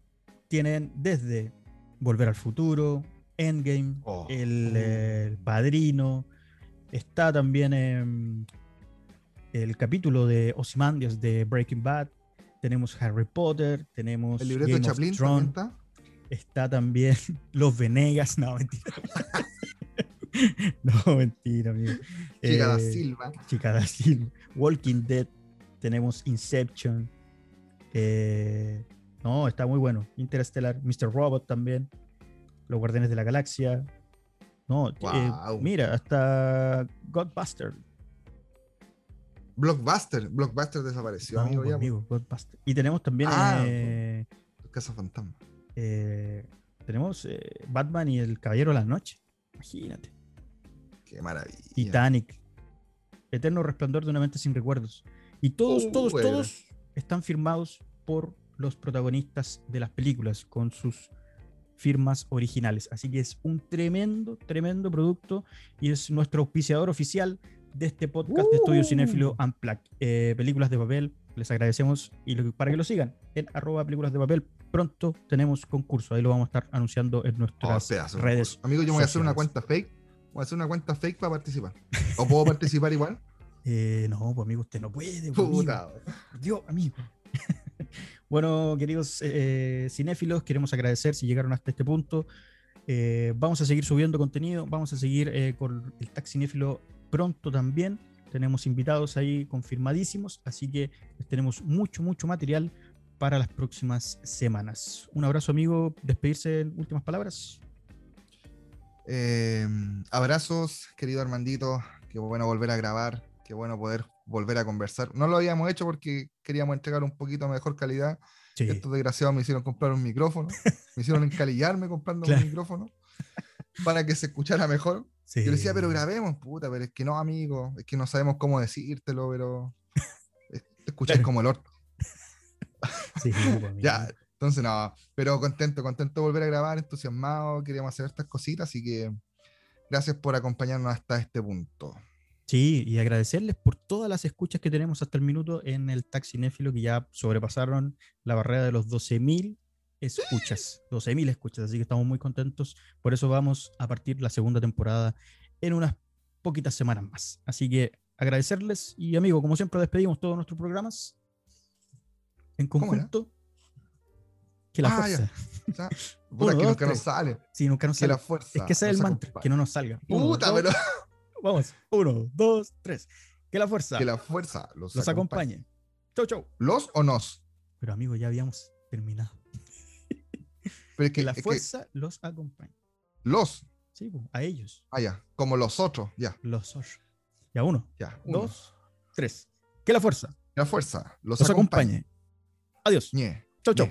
Tienen desde Volver al Futuro, Endgame, oh. el, Padrino, está también el capítulo de Ozymandias de Breaking Bad, tenemos Harry Potter, tenemos el libreto de Chaplin está? está también *laughs* Los Venegas, no mentira. *laughs* no, mentira, amigo. Chica da eh, Silva. Chica da Silva. Walking Dead, tenemos Inception. Eh, no, está muy bueno. Interstellar, Mr. Robot también. Los Guardianes de la Galaxia. No, eh, mira, hasta Godbuster. Blockbuster, Blockbuster desapareció, amigo, amigo Y tenemos también ah, eh, Casa Fantasma. Eh, tenemos Batman y el Caballero de la Noche. Imagínate. Qué maravilla. Titanic. Eterno Resplandor de una mente sin recuerdos. Y todos, uh, todos, todos están firmados por los protagonistas de las películas con sus firmas originales. Así que es un tremendo, tremendo producto y es nuestro auspiciador oficial de este podcast de Estudio Cinéfilo uh. Unplugged. Eh, películas de papel, les agradecemos y para que lo sigan en arroba películas de papel. Pronto tenemos concurso, ahí lo vamos a estar anunciando en nuestras oh, redes. Amigo, yo voy a hacer una cuenta fake. Voy a hacer una cuenta fake para participar. ¿O puedo participar igual? *laughs* Eh, no, pues amigo, usted no puede. Pues, Dios, amigo. *laughs* bueno, queridos eh, cinéfilos, queremos agradecer si llegaron hasta este punto. Eh, vamos a seguir subiendo contenido, vamos a seguir eh, con el Tag Cinéfilo pronto también. Tenemos invitados ahí confirmadísimos, así que tenemos mucho, mucho material para las próximas semanas. Un abrazo, amigo. Despedirse en últimas palabras. abrazos, querido Armandito. Qué bueno volver a grabar. Qué bueno poder volver a conversar. No lo habíamos hecho porque queríamos entregar un poquito mejor calidad. Estos desgraciados me hicieron comprar un micrófono, me hicieron encalillarme comprando *laughs* un micrófono para que se escuchara mejor. Yo le decía, pero grabemos, puta, pero es que no, amigo, es que no sabemos cómo decírtelo, pero *laughs* te escuchas como el orto. *laughs* Sí, ya, entonces no, pero contento, contento de volver a grabar, entusiasmado, queríamos hacer estas cositas, así que gracias por acompañarnos hasta este punto. Sí, y agradecerles por todas las escuchas que tenemos hasta el minuto en el Taxinéfilo, que ya sobrepasaron la barrera de los 12.000 escuchas. 12.000 escuchas, así que estamos muy contentos. Por eso vamos a partir la segunda temporada en unas poquitas semanas más. Así que agradecerles y, amigo, como siempre, despedimos todos nuestros programas en conjunto. Que la ah, fuerza. *laughs* que nunca nos sale. Sí, nunca nos sale. la fuerza. Es que es el mantra, que no nos salga. Puta, pero. *laughs* Vamos, uno, dos, tres. Que la fuerza. Que la fuerza los, acompañe. Chau, chau. ¿Los o nos? Pero amigo, ya habíamos terminado. *laughs* que la fuerza los acompañe. ¿Los? Sí, a ellos. Ah, ya. Como los otros, ya. Los otros. Ya, uno. Ya. Dos, tres. Que la fuerza. Que la fuerza los, acompañe. Adiós. Ñe. Chau, chau.